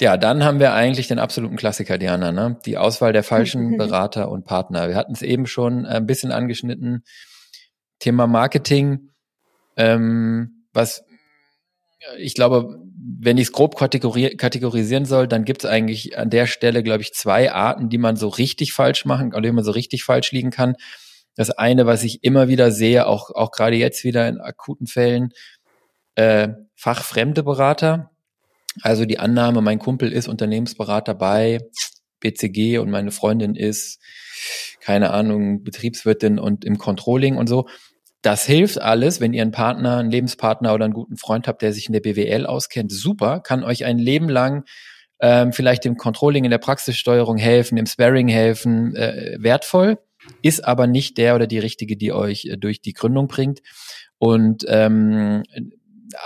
ja, dann haben wir eigentlich den absoluten Klassiker, Diana, ne? Die Auswahl der falschen <laughs> Berater und Partner. Wir hatten es eben schon ein bisschen angeschnitten. Thema Marketing, ähm, was ich glaube, wenn ich es grob kategori kategorisieren soll, dann gibt es eigentlich an der Stelle, glaube ich, zwei Arten, die man so richtig falsch machen, oder die man so richtig falsch liegen kann. Das eine, was ich immer wieder sehe, auch, auch gerade jetzt wieder in akuten Fällen, äh, fachfremde Berater. Also die Annahme, mein Kumpel ist Unternehmensberater bei BCG und meine Freundin ist, keine Ahnung, Betriebswirtin und im Controlling und so. Das hilft alles, wenn ihr einen Partner, einen Lebenspartner oder einen guten Freund habt, der sich in der BWL auskennt. Super, kann euch ein Leben lang ähm, vielleicht im Controlling, in der Praxissteuerung helfen, im Sparring helfen, äh, wertvoll, ist aber nicht der oder die richtige, die euch äh, durch die Gründung bringt. Und ähm,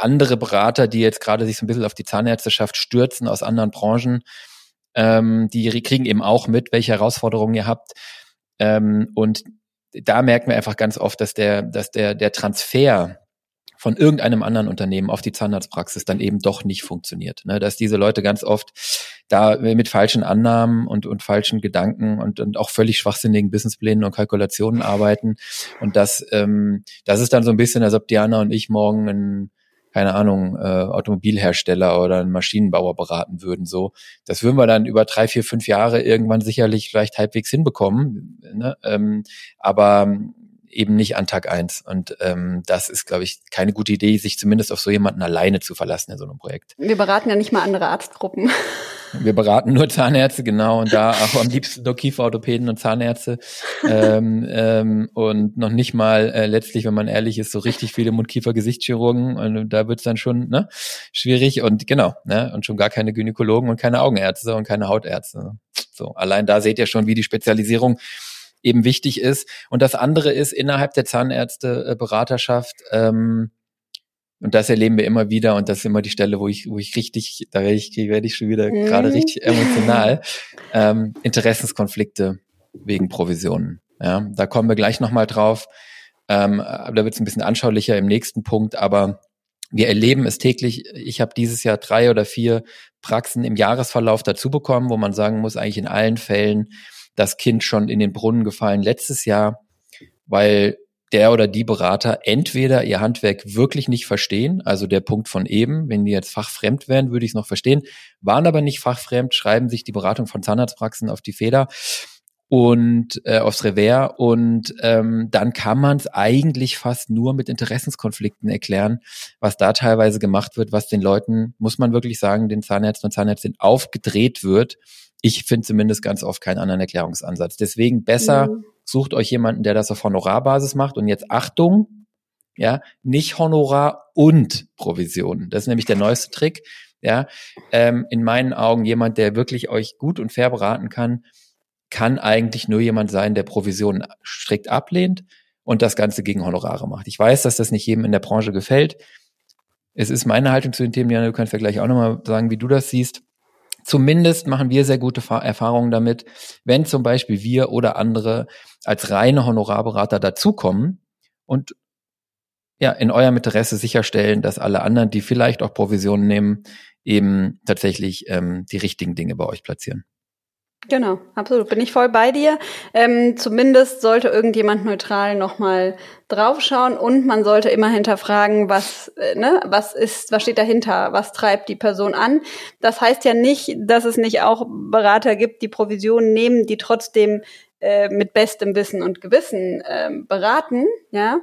andere Berater, die jetzt gerade sich so ein bisschen auf die Zahnärzteschaft stürzen aus anderen Branchen, ähm, die kriegen eben auch mit, welche Herausforderungen ihr habt. Ähm, und da merken wir einfach ganz oft, dass der, dass der, der Transfer von irgendeinem anderen Unternehmen auf die Zahnarztpraxis dann eben doch nicht funktioniert. Ne? Dass diese Leute ganz oft da mit falschen Annahmen und, und falschen Gedanken und, und auch völlig schwachsinnigen Businessplänen und Kalkulationen arbeiten. Und das, ähm, das ist dann so ein bisschen, als ob Diana und ich morgen ein keine Ahnung, äh, Automobilhersteller oder einen Maschinenbauer beraten würden. So, das würden wir dann über drei, vier, fünf Jahre irgendwann sicherlich vielleicht halbwegs hinbekommen. Ne? Ähm, aber eben nicht an Tag eins. Und ähm, das ist, glaube ich, keine gute Idee, sich zumindest auf so jemanden alleine zu verlassen in so einem Projekt. Wir beraten ja nicht mal andere Arztgruppen. Wir beraten nur Zahnärzte, genau, und da auch am liebsten nur Kieferorthopäden und Zahnärzte. ähm, ähm, und noch nicht mal äh, letztlich, wenn man ehrlich ist, so richtig viele Mund-Kiefer-Gesichtschirurgen. Und da wird's dann schon ne, schwierig und genau, ne, und schon gar keine Gynäkologen und keine Augenärzte und keine Hautärzte. So, allein da seht ihr schon, wie die Spezialisierung eben wichtig ist. Und das andere ist innerhalb der Zahnärzte-Beraterschaft, ähm, und das erleben wir immer wieder und das ist immer die Stelle, wo ich, wo ich richtig, da werde ich, werde ich schon wieder mhm. gerade richtig emotional, <laughs> ähm, Interessenskonflikte wegen Provisionen. Ja, da kommen wir gleich nochmal drauf. Ähm, da wird es ein bisschen anschaulicher im nächsten Punkt, aber wir erleben es täglich. Ich habe dieses Jahr drei oder vier Praxen im Jahresverlauf dazu bekommen, wo man sagen muss, eigentlich in allen Fällen das Kind schon in den Brunnen gefallen letztes Jahr, weil der oder die Berater entweder ihr Handwerk wirklich nicht verstehen, also der Punkt von eben, wenn die jetzt fachfremd wären, würde ich es noch verstehen, waren aber nicht fachfremd, schreiben sich die Beratung von Zahnarztpraxen auf die Feder und äh, aufs Revers und ähm, dann kann man es eigentlich fast nur mit Interessenskonflikten erklären, was da teilweise gemacht wird, was den Leuten, muss man wirklich sagen, den Zahnärzten und Zahnärztinnen aufgedreht wird. Ich finde zumindest ganz oft keinen anderen Erklärungsansatz. Deswegen besser mhm sucht euch jemanden, der das auf Honorarbasis macht. Und jetzt Achtung, ja, nicht Honorar und Provision. Das ist nämlich der neueste Trick. Ja, ähm, in meinen Augen jemand, der wirklich euch gut und fair beraten kann, kann eigentlich nur jemand sein, der Provisionen strikt ablehnt und das Ganze gegen Honorare macht. Ich weiß, dass das nicht jedem in der Branche gefällt. Es ist meine Haltung zu den Themen, Jana, du kannst ja gleich auch nochmal sagen, wie du das siehst. Zumindest machen wir sehr gute Erfahrungen damit, wenn zum Beispiel wir oder andere als reine Honorarberater dazukommen und ja, in eurem Interesse sicherstellen, dass alle anderen, die vielleicht auch Provisionen nehmen, eben tatsächlich ähm, die richtigen Dinge bei euch platzieren. Genau, absolut. Bin ich voll bei dir. Ähm, zumindest sollte irgendjemand neutral nochmal draufschauen und man sollte immer hinterfragen, was, äh, ne, was ist, was steht dahinter, was treibt die Person an. Das heißt ja nicht, dass es nicht auch Berater gibt, die Provisionen nehmen, die trotzdem äh, mit bestem Wissen und Gewissen äh, beraten, ja.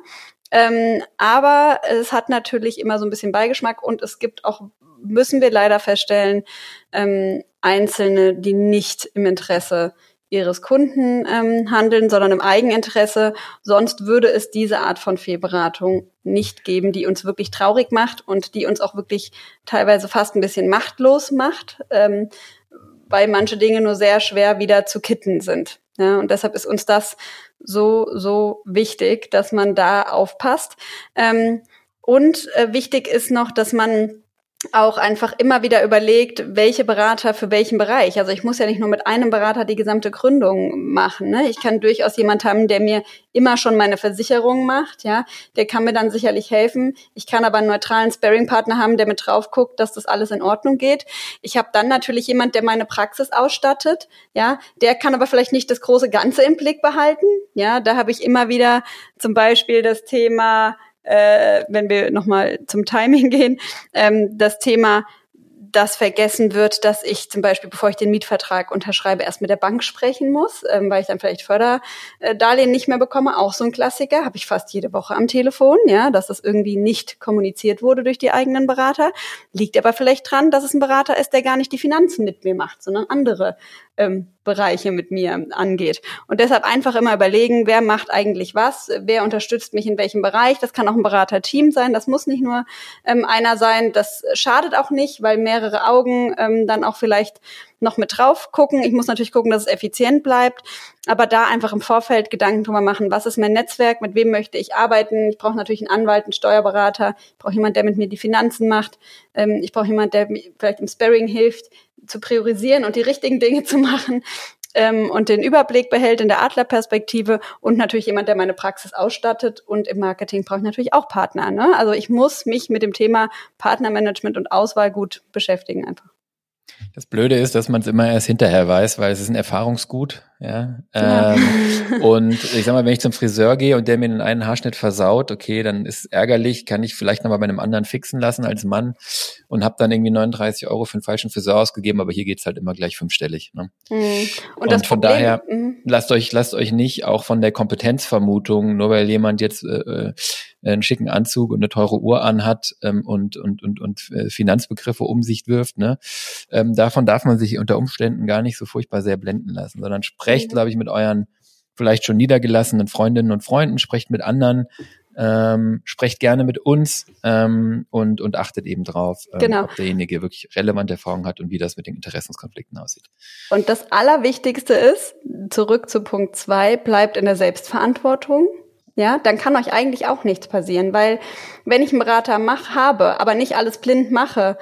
Ähm, aber es hat natürlich immer so ein bisschen Beigeschmack und es gibt auch, müssen wir leider feststellen, ähm, Einzelne, die nicht im Interesse ihres Kunden ähm, handeln, sondern im Eigeninteresse. Sonst würde es diese Art von Fehlberatung nicht geben, die uns wirklich traurig macht und die uns auch wirklich teilweise fast ein bisschen machtlos macht, ähm, weil manche Dinge nur sehr schwer wieder zu kitten sind. Ja, und deshalb ist uns das so, so wichtig, dass man da aufpasst. Ähm, und äh, wichtig ist noch, dass man auch einfach immer wieder überlegt, welche Berater für welchen Bereich. Also ich muss ja nicht nur mit einem Berater die gesamte Gründung machen. Ne? Ich kann durchaus jemand haben, der mir immer schon meine Versicherung macht. Ja, der kann mir dann sicherlich helfen. Ich kann aber einen neutralen Sparring-Partner haben, der mit drauf guckt, dass das alles in Ordnung geht. Ich habe dann natürlich jemand, der meine Praxis ausstattet. Ja, der kann aber vielleicht nicht das große Ganze im Blick behalten. Ja, da habe ich immer wieder zum Beispiel das Thema äh, wenn wir nochmal zum Timing <laughs> gehen, ähm, das Thema dass vergessen wird, dass ich zum Beispiel, bevor ich den Mietvertrag unterschreibe, erst mit der Bank sprechen muss, ähm, weil ich dann vielleicht Förderdarlehen nicht mehr bekomme. Auch so ein Klassiker, habe ich fast jede Woche am Telefon, ja, dass das irgendwie nicht kommuniziert wurde durch die eigenen Berater. Liegt aber vielleicht dran, dass es ein Berater ist, der gar nicht die Finanzen mit mir macht, sondern andere ähm, Bereiche mit mir angeht. Und deshalb einfach immer überlegen, wer macht eigentlich was, wer unterstützt mich in welchem Bereich. Das kann auch ein Beraterteam sein, das muss nicht nur ähm, einer sein. Das schadet auch nicht, weil mehrere Augen ähm, dann auch vielleicht noch mit drauf gucken. Ich muss natürlich gucken, dass es effizient bleibt, aber da einfach im Vorfeld Gedanken drüber machen, was ist mein Netzwerk, mit wem möchte ich arbeiten. Ich brauche natürlich einen Anwalt, einen Steuerberater, ich brauche jemanden, der mit mir die Finanzen macht, ähm, ich brauche jemanden, der mir vielleicht im Sparring hilft, zu priorisieren und die richtigen Dinge zu machen ähm, und den Überblick behält in der Adlerperspektive und natürlich jemand, der meine Praxis ausstattet. Und im Marketing brauche ich natürlich auch Partner. Ne? Also ich muss mich mit dem Thema Partnermanagement und Auswahl gut beschäftigen einfach. Das Blöde ist, dass man es immer erst hinterher weiß, weil es ist ein Erfahrungsgut. Ja. ja. Ähm, <laughs> und ich sag mal, wenn ich zum Friseur gehe und der mir den einen Haarschnitt versaut, okay, dann ist ärgerlich, kann ich vielleicht nochmal bei einem anderen fixen lassen als Mann und habe dann irgendwie 39 Euro für einen falschen Friseur ausgegeben, aber hier geht's halt immer gleich fünfstellig. Ne? Mhm. Und, und von Problem, daher mh. lasst euch lasst euch nicht auch von der Kompetenzvermutung, nur weil jemand jetzt äh, äh einen schicken Anzug und eine teure Uhr anhat ähm, und und und und äh, Finanzbegriffe um sich wirft, ne? Ähm, davon darf man sich unter Umständen gar nicht so furchtbar sehr blenden lassen, sondern sprecht, mhm. glaube ich, mit euren vielleicht schon niedergelassenen Freundinnen und Freunden, sprecht mit anderen, ähm, sprecht gerne mit uns ähm, und, und achtet eben drauf, ähm, genau. ob derjenige wirklich relevante Erfahrung hat und wie das mit den Interessenskonflikten aussieht. Und das Allerwichtigste ist, zurück zu Punkt zwei, bleibt in der Selbstverantwortung. Ja, dann kann euch eigentlich auch nichts passieren, weil wenn ich einen Berater mach, habe, aber nicht alles blind mache,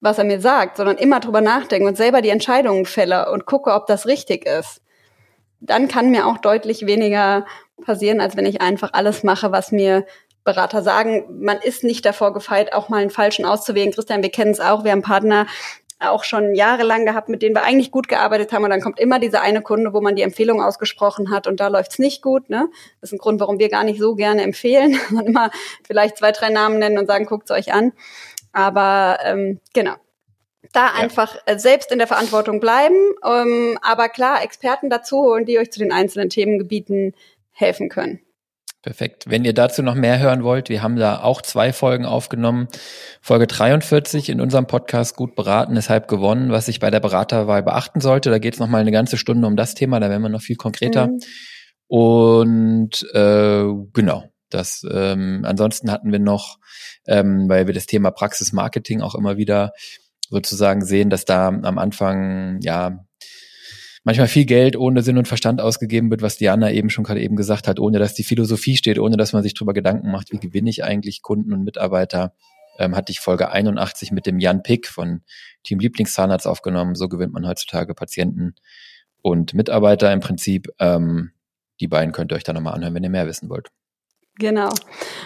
was er mir sagt, sondern immer drüber nachdenke und selber die Entscheidungen fälle und gucke, ob das richtig ist, dann kann mir auch deutlich weniger passieren, als wenn ich einfach alles mache, was mir Berater sagen. Man ist nicht davor gefeit, auch mal einen falschen auszuwählen. Christian, wir kennen es auch. Wir haben Partner auch schon jahrelang gehabt, mit denen wir eigentlich gut gearbeitet haben. Und dann kommt immer dieser eine Kunde, wo man die Empfehlung ausgesprochen hat und da läuft's nicht gut. Ne? Das ist ein Grund, warum wir gar nicht so gerne empfehlen. <laughs> und immer vielleicht zwei, drei Namen nennen und sagen, guckt's euch an. Aber ähm, genau, da ja. einfach äh, selbst in der Verantwortung bleiben, ähm, aber klar Experten dazu holen, die euch zu den einzelnen Themengebieten helfen können. Perfekt. Wenn ihr dazu noch mehr hören wollt, wir haben da auch zwei Folgen aufgenommen. Folge 43 in unserem Podcast Gut beraten, deshalb gewonnen, was ich bei der Beraterwahl beachten sollte. Da geht es nochmal eine ganze Stunde um das Thema, da werden wir noch viel konkreter. Mhm. Und äh, genau, das ähm, ansonsten hatten wir noch, ähm, weil wir das Thema Praxismarketing auch immer wieder sozusagen sehen, dass da am Anfang ja manchmal viel Geld ohne Sinn und Verstand ausgegeben wird, was Diana eben schon gerade eben gesagt hat, ohne dass die Philosophie steht, ohne dass man sich darüber Gedanken macht, wie gewinne ich eigentlich Kunden und Mitarbeiter, ähm, hatte ich Folge 81 mit dem Jan Pick von Team Lieblingszahnarzt aufgenommen. So gewinnt man heutzutage Patienten und Mitarbeiter im Prinzip. Ähm, die beiden könnt ihr euch da nochmal anhören, wenn ihr mehr wissen wollt. Genau.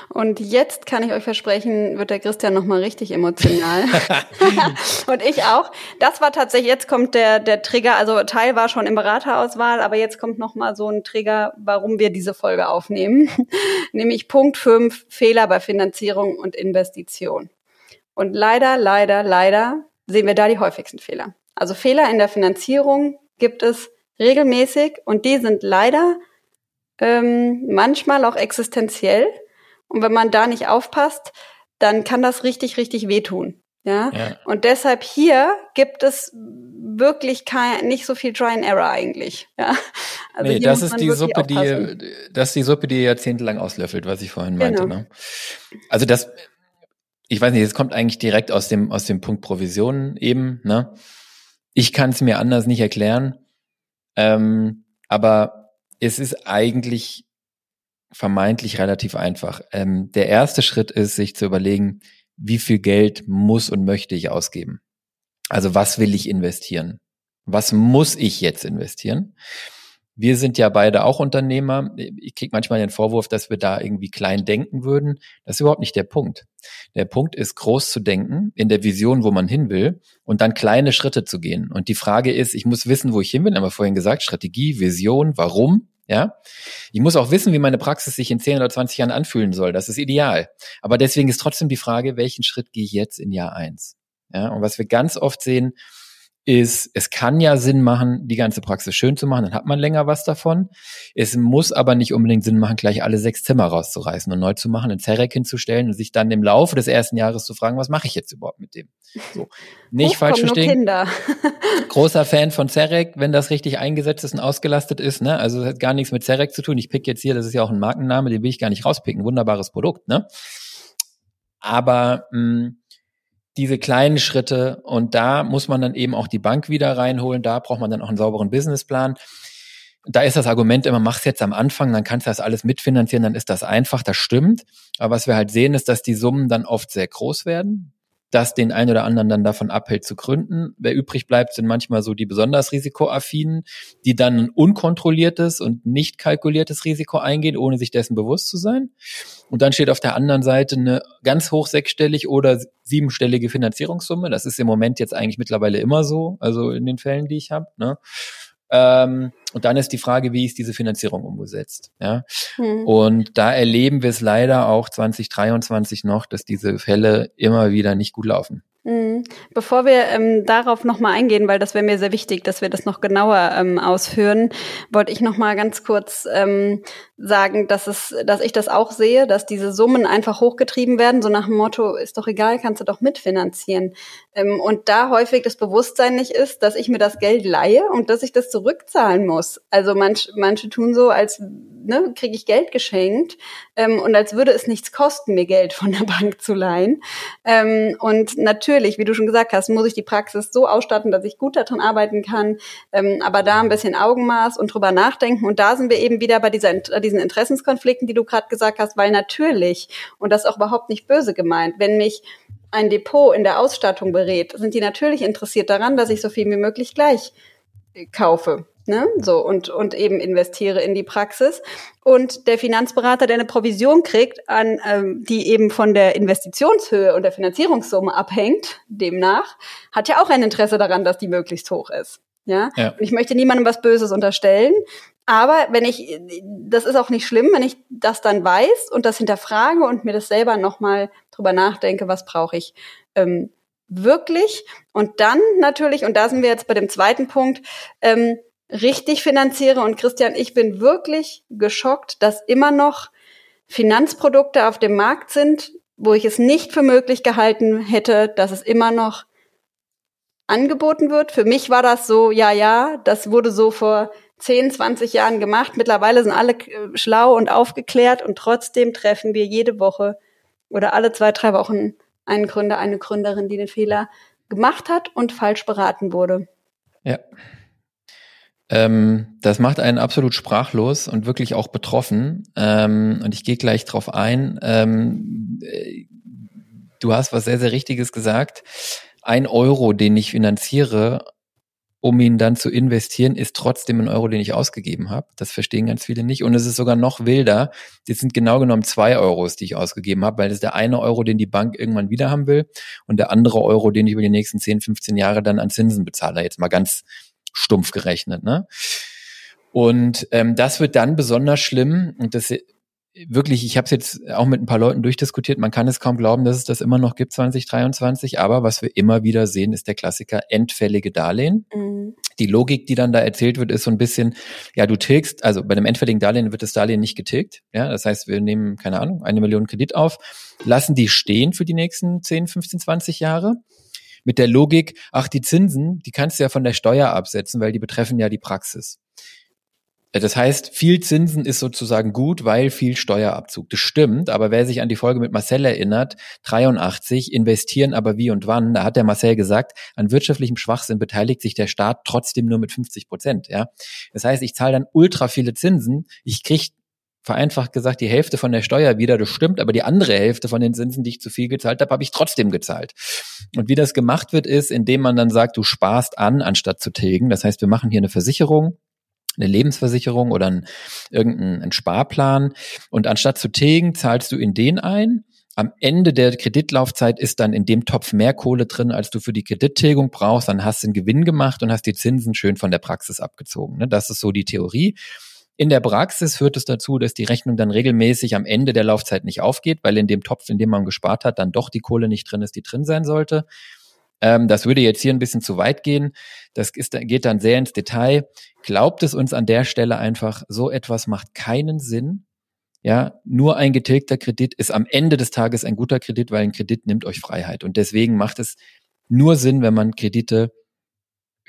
Und jetzt kann ich euch versprechen, wird der Christian nochmal richtig emotional. <laughs> und ich auch. Das war tatsächlich, jetzt kommt der, der Trigger, also Teil war schon im Beraterauswahl, aber jetzt kommt nochmal so ein Trigger, warum wir diese Folge aufnehmen. <laughs> Nämlich Punkt 5, Fehler bei Finanzierung und Investition. Und leider, leider, leider sehen wir da die häufigsten Fehler. Also Fehler in der Finanzierung gibt es regelmäßig und die sind leider ähm, manchmal auch existenziell. Und wenn man da nicht aufpasst, dann kann das richtig, richtig wehtun. Ja? ja. Und deshalb hier gibt es wirklich kein, nicht so viel Try and Error eigentlich. Ja. Also nee, das ist die Suppe, die, das ist die Suppe, die ihr jahrzehntelang auslöffelt, was ich vorhin meinte. Genau. Ne? Also das, ich weiß nicht, es kommt eigentlich direkt aus dem, aus dem Punkt Provisionen eben, ne? Ich kann es mir anders nicht erklären. Ähm, aber es ist eigentlich vermeintlich relativ einfach. Ähm, der erste Schritt ist, sich zu überlegen, wie viel Geld muss und möchte ich ausgeben? Also was will ich investieren? Was muss ich jetzt investieren? Wir sind ja beide auch Unternehmer. Ich kriege manchmal den Vorwurf, dass wir da irgendwie klein denken würden. Das ist überhaupt nicht der Punkt. Der Punkt ist, groß zu denken in der Vision, wo man hin will und dann kleine Schritte zu gehen. Und die Frage ist, ich muss wissen, wo ich hin will, haben wir vorhin gesagt, Strategie, Vision, warum ja, ich muss auch wissen, wie meine Praxis sich in 10 oder 20 Jahren anfühlen soll. Das ist ideal. Aber deswegen ist trotzdem die Frage, welchen Schritt gehe ich jetzt in Jahr eins? Ja, und was wir ganz oft sehen, ist, es kann ja Sinn machen, die ganze Praxis schön zu machen, dann hat man länger was davon. Es muss aber nicht unbedingt Sinn machen, gleich alle sechs Zimmer rauszureißen und neu zu machen, einen Zerek hinzustellen und sich dann im Laufe des ersten Jahres zu fragen, was mache ich jetzt überhaupt mit dem? So. Nicht falsch verstehen. <laughs> Großer Fan von Zerek, wenn das richtig eingesetzt ist und ausgelastet ist, ne? Also es hat gar nichts mit Zerek zu tun. Ich pick jetzt hier, das ist ja auch ein Markenname, den will ich gar nicht rauspicken. Wunderbares Produkt, ne? Aber mh, mm, diese kleinen Schritte und da muss man dann eben auch die Bank wieder reinholen, da braucht man dann auch einen sauberen Businessplan. Da ist das Argument immer, mach's jetzt am Anfang, dann kannst du das alles mitfinanzieren, dann ist das einfach, das stimmt. Aber was wir halt sehen, ist, dass die Summen dann oft sehr groß werden das den einen oder anderen dann davon abhält zu gründen. Wer übrig bleibt, sind manchmal so die besonders risikoaffinen, die dann ein unkontrolliertes und nicht kalkuliertes Risiko eingehen, ohne sich dessen bewusst zu sein. Und dann steht auf der anderen Seite eine ganz hoch sechsstellig oder siebenstellige Finanzierungssumme. Das ist im Moment jetzt eigentlich mittlerweile immer so, also in den Fällen, die ich habe. Ne? Ähm, und dann ist die Frage, wie ist diese Finanzierung umgesetzt? Ja? Mhm. Und da erleben wir es leider auch 2023 noch, dass diese Fälle immer wieder nicht gut laufen. Mhm. Bevor wir ähm, darauf nochmal eingehen, weil das wäre mir sehr wichtig, dass wir das noch genauer ähm, ausführen, wollte ich nochmal ganz kurz ähm, sagen, dass es, dass ich das auch sehe, dass diese Summen einfach hochgetrieben werden, so nach dem Motto, ist doch egal, kannst du doch mitfinanzieren. Ähm, und da häufig das Bewusstsein nicht ist, dass ich mir das Geld leihe und dass ich das zurückzahlen muss. Also manch, manche tun so, als ne, kriege ich Geld geschenkt ähm, und als würde es nichts kosten, mir Geld von der Bank zu leihen. Ähm, und natürlich, wie du schon gesagt hast, muss ich die Praxis so ausstatten, dass ich gut daran arbeiten kann, aber da ein bisschen Augenmaß und drüber nachdenken. Und da sind wir eben wieder bei dieser, diesen Interessenskonflikten, die du gerade gesagt hast, weil natürlich, und das auch überhaupt nicht böse gemeint, wenn mich ein Depot in der Ausstattung berät, sind die natürlich interessiert daran, dass ich so viel wie möglich gleich kaufe. Ne? So, und, und eben investiere in die Praxis. Und der Finanzberater, der eine Provision kriegt, an, ähm, die eben von der Investitionshöhe und der Finanzierungssumme abhängt, demnach, hat ja auch ein Interesse daran, dass die möglichst hoch ist. Ja? ja. Und ich möchte niemandem was Böses unterstellen. Aber wenn ich, das ist auch nicht schlimm, wenn ich das dann weiß und das hinterfrage und mir das selber nochmal drüber nachdenke, was brauche ich ähm, wirklich. Und dann natürlich, und da sind wir jetzt bei dem zweiten Punkt, ähm, richtig finanziere. Und Christian, ich bin wirklich geschockt, dass immer noch Finanzprodukte auf dem Markt sind, wo ich es nicht für möglich gehalten hätte, dass es immer noch angeboten wird. Für mich war das so, ja, ja, das wurde so vor 10, 20 Jahren gemacht. Mittlerweile sind alle äh, schlau und aufgeklärt und trotzdem treffen wir jede Woche oder alle zwei, drei Wochen einen Gründer, eine Gründerin, die den Fehler gemacht hat und falsch beraten wurde. Ja. Ähm, das macht einen absolut sprachlos und wirklich auch betroffen. Ähm, und ich gehe gleich drauf ein. Ähm, äh, du hast was sehr, sehr Richtiges gesagt. Ein Euro, den ich finanziere, um ihn dann zu investieren, ist trotzdem ein Euro, den ich ausgegeben habe. Das verstehen ganz viele nicht. Und es ist sogar noch wilder. Das sind genau genommen zwei Euros, die ich ausgegeben habe, weil das ist der eine Euro, den die Bank irgendwann wieder haben will und der andere Euro, den ich über die nächsten 10, 15 Jahre dann an Zinsen bezahle. Jetzt mal ganz stumpf gerechnet. Ne? Und ähm, das wird dann besonders schlimm und das wirklich, ich habe es jetzt auch mit ein paar Leuten durchdiskutiert, man kann es kaum glauben, dass es das immer noch gibt 2023, aber was wir immer wieder sehen, ist der Klassiker endfällige Darlehen. Mhm. Die Logik, die dann da erzählt wird, ist so ein bisschen, ja, du tilgst, also bei einem endfälligen Darlehen wird das Darlehen nicht getilgt, ja, das heißt, wir nehmen, keine Ahnung, eine Million Kredit auf, lassen die stehen für die nächsten 10, 15, 20 Jahre mit der Logik, ach, die Zinsen, die kannst du ja von der Steuer absetzen, weil die betreffen ja die Praxis. Äh, das heißt, viel Zinsen ist sozusagen gut, weil viel Steuerabzug. Das stimmt, aber wer sich an die Folge mit Marcel erinnert, 83, investieren aber wie und wann, da hat der Marcel gesagt, an wirtschaftlichem Schwachsinn beteiligt sich der Staat trotzdem nur mit 50 Prozent. Ja? Das heißt, ich zahle dann ultra viele Zinsen, ich kriege vereinfacht gesagt die Hälfte von der Steuer wieder, das stimmt, aber die andere Hälfte von den Zinsen, die ich zu viel gezahlt habe, habe ich trotzdem gezahlt. Und wie das gemacht wird, ist, indem man dann sagt, du sparst an, anstatt zu tilgen. Das heißt, wir machen hier eine Versicherung, eine Lebensversicherung oder ein, irgendeinen Sparplan. Und anstatt zu tilgen, zahlst du in den ein. Am Ende der Kreditlaufzeit ist dann in dem Topf mehr Kohle drin, als du für die Kredittilgung brauchst. Dann hast du einen Gewinn gemacht und hast die Zinsen schön von der Praxis abgezogen. Ne? Das ist so die Theorie. In der Praxis führt es dazu, dass die Rechnung dann regelmäßig am Ende der Laufzeit nicht aufgeht, weil in dem Topf, in dem man gespart hat, dann doch die Kohle nicht drin ist, die drin sein sollte. Ähm, das würde jetzt hier ein bisschen zu weit gehen. Das ist, geht dann sehr ins Detail. Glaubt es uns an der Stelle einfach, so etwas macht keinen Sinn. Ja, nur ein getilgter Kredit ist am Ende des Tages ein guter Kredit, weil ein Kredit nimmt euch Freiheit. Und deswegen macht es nur Sinn, wenn man Kredite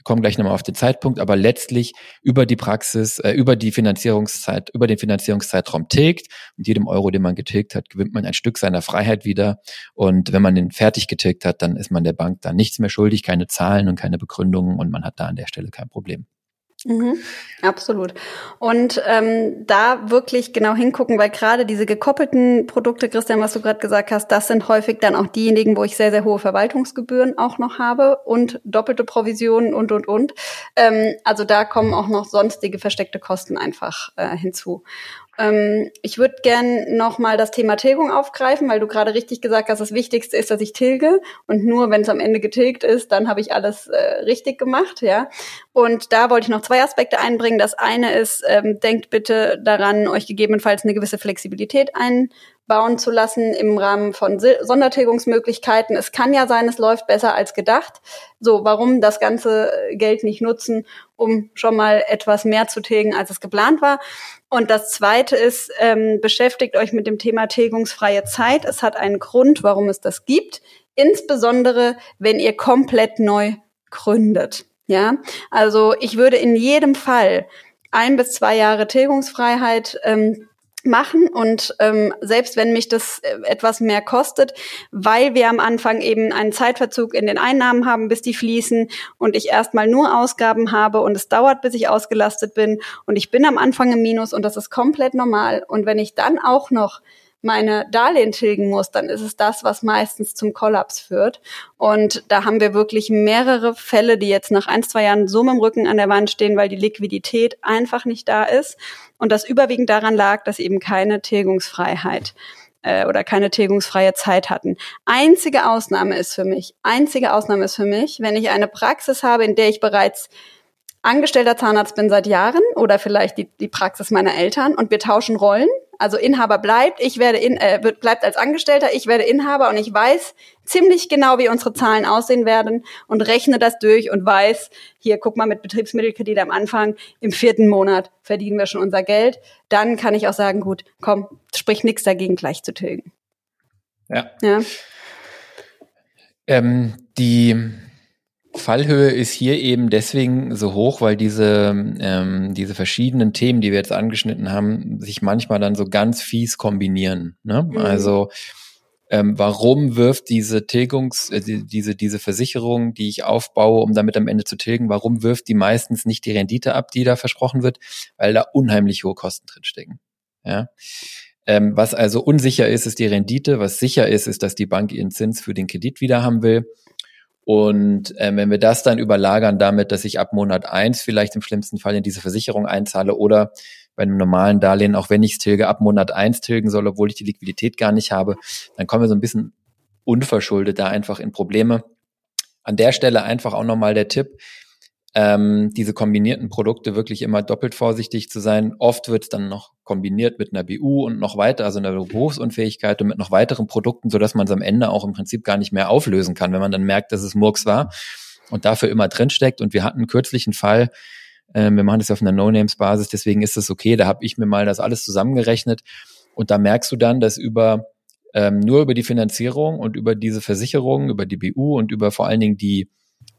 kommen gleich nochmal auf den Zeitpunkt, aber letztlich über die Praxis, äh, über die Finanzierungszeit, über den Finanzierungszeitraum tilgt. Und jedem Euro, den man getilgt hat, gewinnt man ein Stück seiner Freiheit wieder. Und wenn man den fertig getilgt hat, dann ist man der Bank dann nichts mehr schuldig, keine Zahlen und keine Begründungen und man hat da an der Stelle kein Problem. Mhm, absolut. Und ähm, da wirklich genau hingucken, weil gerade diese gekoppelten Produkte, Christian, was du gerade gesagt hast, das sind häufig dann auch diejenigen, wo ich sehr, sehr hohe Verwaltungsgebühren auch noch habe und doppelte Provisionen und, und, und. Ähm, also da kommen auch noch sonstige versteckte Kosten einfach äh, hinzu. Ähm, ich würde gern nochmal das Thema Tilgung aufgreifen, weil du gerade richtig gesagt hast, das Wichtigste ist, dass ich tilge und nur wenn es am Ende getilgt ist, dann habe ich alles äh, richtig gemacht, ja. Und da wollte ich noch zwei Aspekte einbringen. Das eine ist, ähm, denkt bitte daran, euch gegebenenfalls eine gewisse Flexibilität ein bauen zu lassen im Rahmen von Sondertilgungsmöglichkeiten. Es kann ja sein, es läuft besser als gedacht. So, warum das ganze Geld nicht nutzen, um schon mal etwas mehr zu tilgen, als es geplant war? Und das Zweite ist, ähm, beschäftigt euch mit dem Thema tilgungsfreie Zeit. Es hat einen Grund, warum es das gibt. Insbesondere, wenn ihr komplett neu gründet. Ja, also ich würde in jedem Fall ein bis zwei Jahre Tilgungsfreiheit ähm, machen. Und ähm, selbst wenn mich das äh, etwas mehr kostet, weil wir am Anfang eben einen Zeitverzug in den Einnahmen haben, bis die fließen und ich erstmal nur Ausgaben habe und es dauert, bis ich ausgelastet bin. Und ich bin am Anfang im Minus und das ist komplett normal. Und wenn ich dann auch noch meine Darlehen tilgen muss, dann ist es das, was meistens zum Kollaps führt. Und da haben wir wirklich mehrere Fälle, die jetzt nach ein, zwei Jahren so mit dem Rücken an der Wand stehen, weil die Liquidität einfach nicht da ist. Und das überwiegend daran lag, dass eben keine Tilgungsfreiheit äh, oder keine tilgungsfreie Zeit hatten. Einzige Ausnahme ist für mich, einzige Ausnahme ist für mich, wenn ich eine Praxis habe, in der ich bereits angestellter Zahnarzt bin seit Jahren oder vielleicht die, die Praxis meiner Eltern und wir tauschen Rollen. Also Inhaber bleibt, ich werde in, äh, bleibt als Angestellter, ich werde Inhaber und ich weiß ziemlich genau, wie unsere Zahlen aussehen werden und rechne das durch und weiß, hier guck mal mit Betriebsmittelkredit am Anfang, im vierten Monat verdienen wir schon unser Geld. Dann kann ich auch sagen, gut, komm, sprich nichts dagegen, gleich zu tilgen. Ja. ja. Ähm, die Fallhöhe ist hier eben deswegen so hoch, weil diese, ähm, diese verschiedenen Themen, die wir jetzt angeschnitten haben, sich manchmal dann so ganz fies kombinieren. Ne? Mhm. Also ähm, warum wirft diese Tilgungs, äh, diese, diese Versicherung, die ich aufbaue, um damit am Ende zu tilgen, warum wirft die meistens nicht die Rendite ab, die da versprochen wird? Weil da unheimlich hohe Kosten drinstecken. Ja. Ähm, was also unsicher ist, ist die Rendite. Was sicher ist, ist, dass die Bank ihren Zins für den Kredit wieder haben will. Und äh, wenn wir das dann überlagern damit, dass ich ab Monat eins vielleicht im schlimmsten Fall in diese Versicherung einzahle oder bei einem normalen Darlehen, auch wenn ich es tilge, ab Monat eins tilgen soll, obwohl ich die Liquidität gar nicht habe, dann kommen wir so ein bisschen unverschuldet da einfach in Probleme. An der Stelle einfach auch nochmal der Tipp, ähm, diese kombinierten Produkte wirklich immer doppelt vorsichtig zu sein. Oft wird es dann noch kombiniert mit einer BU und noch weiter, also einer Berufsunfähigkeit und mit noch weiteren Produkten, so dass man es am Ende auch im Prinzip gar nicht mehr auflösen kann, wenn man dann merkt, dass es Murks war und dafür immer drinsteckt. Und wir hatten kürzlich einen Fall, äh, wir machen das auf einer No-Names-Basis, deswegen ist es okay, da habe ich mir mal das alles zusammengerechnet und da merkst du dann, dass über ähm, nur über die Finanzierung und über diese Versicherung, über die BU und über vor allen Dingen die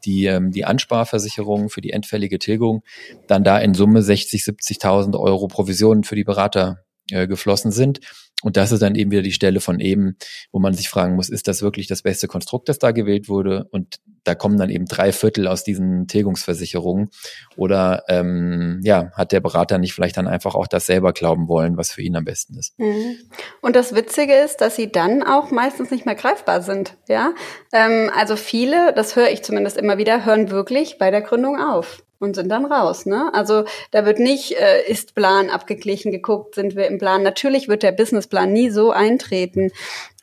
die, ähm, die Ansparversicherung für die endfällige Tilgung dann da in Summe 60, 70.000 Euro Provisionen für die Berater äh, geflossen sind. Und das ist dann eben wieder die Stelle von eben, wo man sich fragen muss, ist das wirklich das beste Konstrukt, das da gewählt wurde? Und da kommen dann eben drei Viertel aus diesen Tilgungsversicherungen. Oder ähm, ja, hat der Berater nicht vielleicht dann einfach auch das selber glauben wollen, was für ihn am besten ist? Mhm. Und das Witzige ist, dass sie dann auch meistens nicht mehr greifbar sind. Ja, ähm, also viele, das höre ich zumindest immer wieder, hören wirklich bei der Gründung auf und sind dann raus. Ne? Also da wird nicht, äh, ist Plan abgeglichen, geguckt, sind wir im Plan. Natürlich wird der Businessplan nie so eintreten.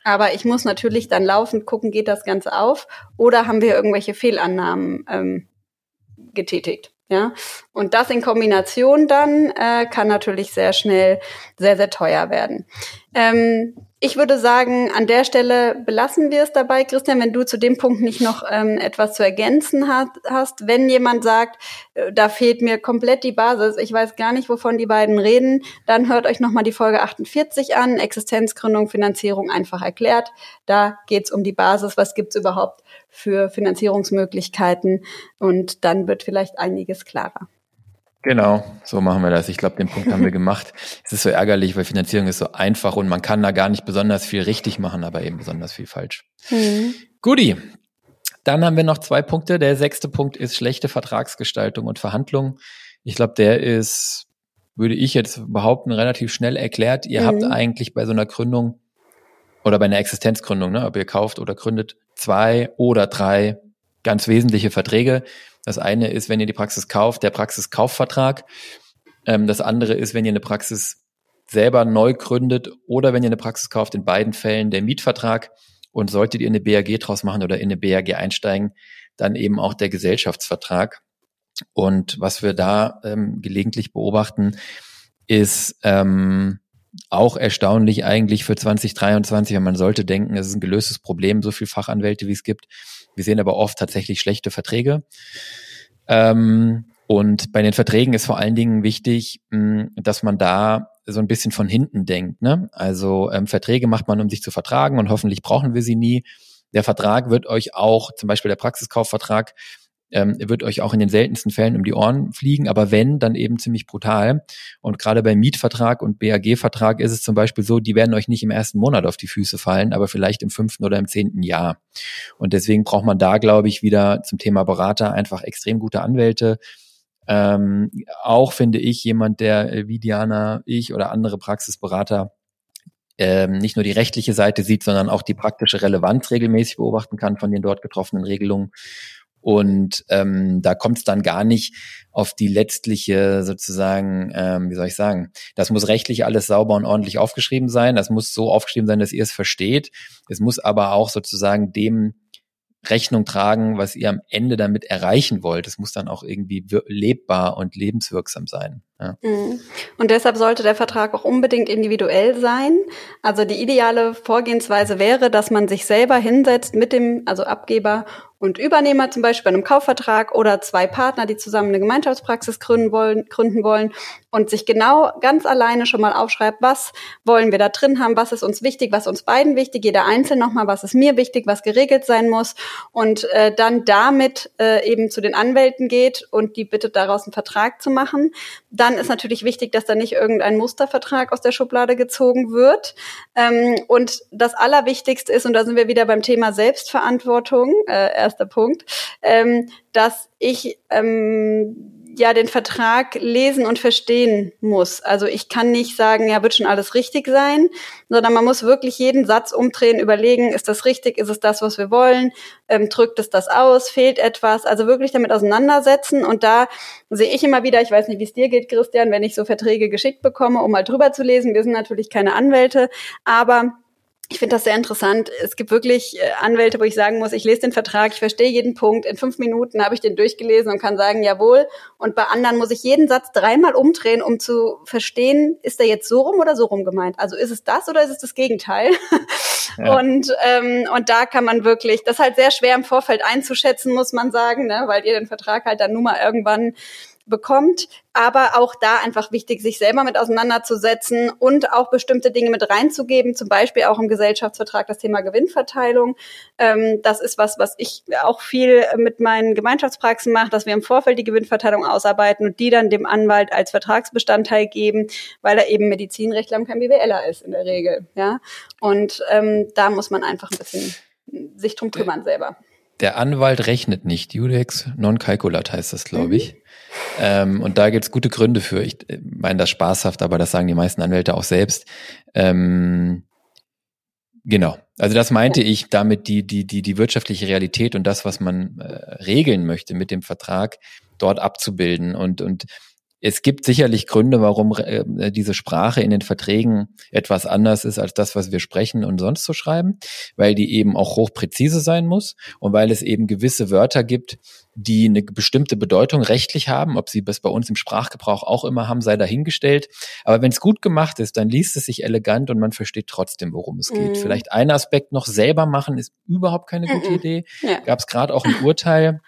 Aber ich muss natürlich dann laufend gucken, geht das Ganze auf oder haben wir irgendwelche Fehlannahmen ähm, getätigt. Ja, und das in Kombination dann äh, kann natürlich sehr schnell sehr, sehr teuer werden. Ähm, ich würde sagen, an der Stelle belassen wir es dabei. Christian, wenn du zu dem Punkt nicht noch ähm, etwas zu ergänzen hat, hast, wenn jemand sagt, äh, da fehlt mir komplett die Basis, ich weiß gar nicht, wovon die beiden reden, dann hört euch nochmal die Folge 48 an, Existenzgründung, Finanzierung einfach erklärt. Da geht's um die Basis, was gibt's überhaupt für Finanzierungsmöglichkeiten und dann wird vielleicht einiges klarer. Genau, so machen wir das. Ich glaube, den Punkt haben wir gemacht. <laughs> Es ist so ärgerlich, weil Finanzierung ist so einfach und man kann da gar nicht besonders viel richtig machen, aber eben besonders viel falsch. Mhm. Guti. Dann haben wir noch zwei Punkte. Der sechste Punkt ist schlechte Vertragsgestaltung und Verhandlung. Ich glaube, der ist, würde ich jetzt behaupten, relativ schnell erklärt. Ihr mhm. habt eigentlich bei so einer Gründung oder bei einer Existenzgründung, ne, ob ihr kauft oder gründet, zwei oder drei ganz wesentliche Verträge das eine ist, wenn ihr die Praxis kauft, der Praxiskaufvertrag. Ähm, das andere ist, wenn ihr eine Praxis selber neu gründet oder wenn ihr eine Praxis kauft, in beiden Fällen der Mietvertrag. Und solltet ihr eine BAG draus machen oder in eine BAG einsteigen, dann eben auch der Gesellschaftsvertrag. Und was wir da ähm, gelegentlich beobachten, ist ähm, auch erstaunlich eigentlich für 2023, weil man sollte denken, es ist ein gelöstes Problem, so viel Fachanwälte wie es gibt, wir sehen aber oft tatsächlich schlechte Verträge. Ähm, und bei den Verträgen ist vor allen Dingen wichtig, mh, dass man da so ein bisschen von hinten denkt. Ne? Also ähm, Verträge macht man, um sich zu vertragen und hoffentlich brauchen wir sie nie. Der Vertrag wird euch auch, zum Beispiel der Praxiskaufvertrag, ähm, wird euch auch in den seltensten Fällen um die Ohren fliegen, aber wenn, dann eben ziemlich brutal. Und gerade beim Mietvertrag und BAG-Vertrag ist es zum Beispiel so, die werden euch nicht im ersten Monat auf die Füße fallen, aber vielleicht im fünften oder im zehnten Jahr. Und deswegen braucht man da, glaube ich, wieder zum Thema Berater einfach extrem gute Anwälte. Ähm, auch finde ich jemand, der äh, wie Diana, ich oder andere Praxisberater ähm, nicht nur die rechtliche Seite sieht, sondern auch die praktische Relevanz regelmäßig beobachten kann von den dort getroffenen Regelungen und ähm, da kommt es dann gar nicht auf die letztliche sozusagen, ähm, wie soll ich sagen, das muss rechtlich alles sauber und ordentlich aufgeschrieben sein. Das muss so aufgeschrieben sein, dass ihr es versteht. Es muss aber auch sozusagen dem Rechnung tragen, was ihr am Ende damit erreichen wollt. Es muss dann auch irgendwie lebbar und lebenswirksam sein. Ja. Mhm. Und deshalb sollte der Vertrag auch unbedingt individuell sein. Also die ideale Vorgehensweise wäre, dass man sich selber hinsetzt mit dem, also Abgeber und Übernehmer zum Beispiel bei einem Kaufvertrag oder zwei Partner, die zusammen eine Gemeinschaftspraxis gründen wollen, gründen wollen und sich genau ganz alleine schon mal aufschreibt, was wollen wir da drin haben, was ist uns wichtig, was uns beiden wichtig, jeder einzeln nochmal, was ist mir wichtig, was geregelt sein muss und äh, dann damit äh, eben zu den Anwälten geht und die bittet daraus einen Vertrag zu machen. Dann ist natürlich wichtig, dass da nicht irgendein Mustervertrag aus der Schublade gezogen wird. Ähm, und das Allerwichtigste ist, und da sind wir wieder beim Thema Selbstverantwortung, äh, erster Punkt, ähm, dass ich ähm, ja den Vertrag lesen und verstehen muss. Also ich kann nicht sagen, ja, wird schon alles richtig sein, sondern man muss wirklich jeden Satz umdrehen, überlegen, ist das richtig, ist es das, was wir wollen, ähm, drückt es das aus, fehlt etwas, also wirklich damit auseinandersetzen. Und da sehe ich immer wieder, ich weiß nicht, wie es dir geht, Christian, wenn ich so Verträge geschickt bekomme, um mal drüber zu lesen. Wir sind natürlich keine Anwälte, aber ich finde das sehr interessant. Es gibt wirklich äh, Anwälte, wo ich sagen muss, ich lese den Vertrag, ich verstehe jeden Punkt. In fünf Minuten habe ich den durchgelesen und kann sagen, jawohl. Und bei anderen muss ich jeden Satz dreimal umdrehen, um zu verstehen, ist der jetzt so rum oder so rum gemeint? Also ist es das oder ist es das Gegenteil? <laughs> Ja. Und, ähm, und da kann man wirklich, das ist halt sehr schwer im Vorfeld einzuschätzen, muss man sagen, ne? weil ihr den Vertrag halt dann nur mal irgendwann bekommt, aber auch da einfach wichtig, sich selber mit auseinanderzusetzen und auch bestimmte Dinge mit reinzugeben, zum Beispiel auch im Gesellschaftsvertrag das Thema Gewinnverteilung. Ähm, das ist was, was ich auch viel mit meinen Gemeinschaftspraxen mache, dass wir im Vorfeld die Gewinnverteilung ausarbeiten und die dann dem Anwalt als Vertragsbestandteil geben, weil er eben Medizinrechtler und kein BWLer ist in der Regel. Ja, und ähm, da muss man einfach ein bisschen sich drum kümmern selber. Der Anwalt rechnet nicht. Judex non calculat heißt das, glaube ich. Mhm. Ähm, und da gibt's gute Gründe für. Ich äh, meine das spaßhaft, aber das sagen die meisten Anwälte auch selbst. Ähm, genau. Also das meinte ich damit die, die, die, die wirtschaftliche Realität und das, was man äh, regeln möchte mit dem Vertrag, dort abzubilden. Und, und es gibt sicherlich Gründe, warum äh, diese Sprache in den Verträgen etwas anders ist als das, was wir sprechen und sonst so schreiben, weil die eben auch hochpräzise sein muss und weil es eben gewisse Wörter gibt, die eine bestimmte Bedeutung rechtlich haben, ob sie das bei uns im Sprachgebrauch auch immer haben, sei dahingestellt. Aber wenn es gut gemacht ist, dann liest es sich elegant und man versteht trotzdem, worum es geht. Mm. Vielleicht ein Aspekt noch selber machen ist überhaupt keine gute mm Idee. Ja. Gab es gerade auch ein Urteil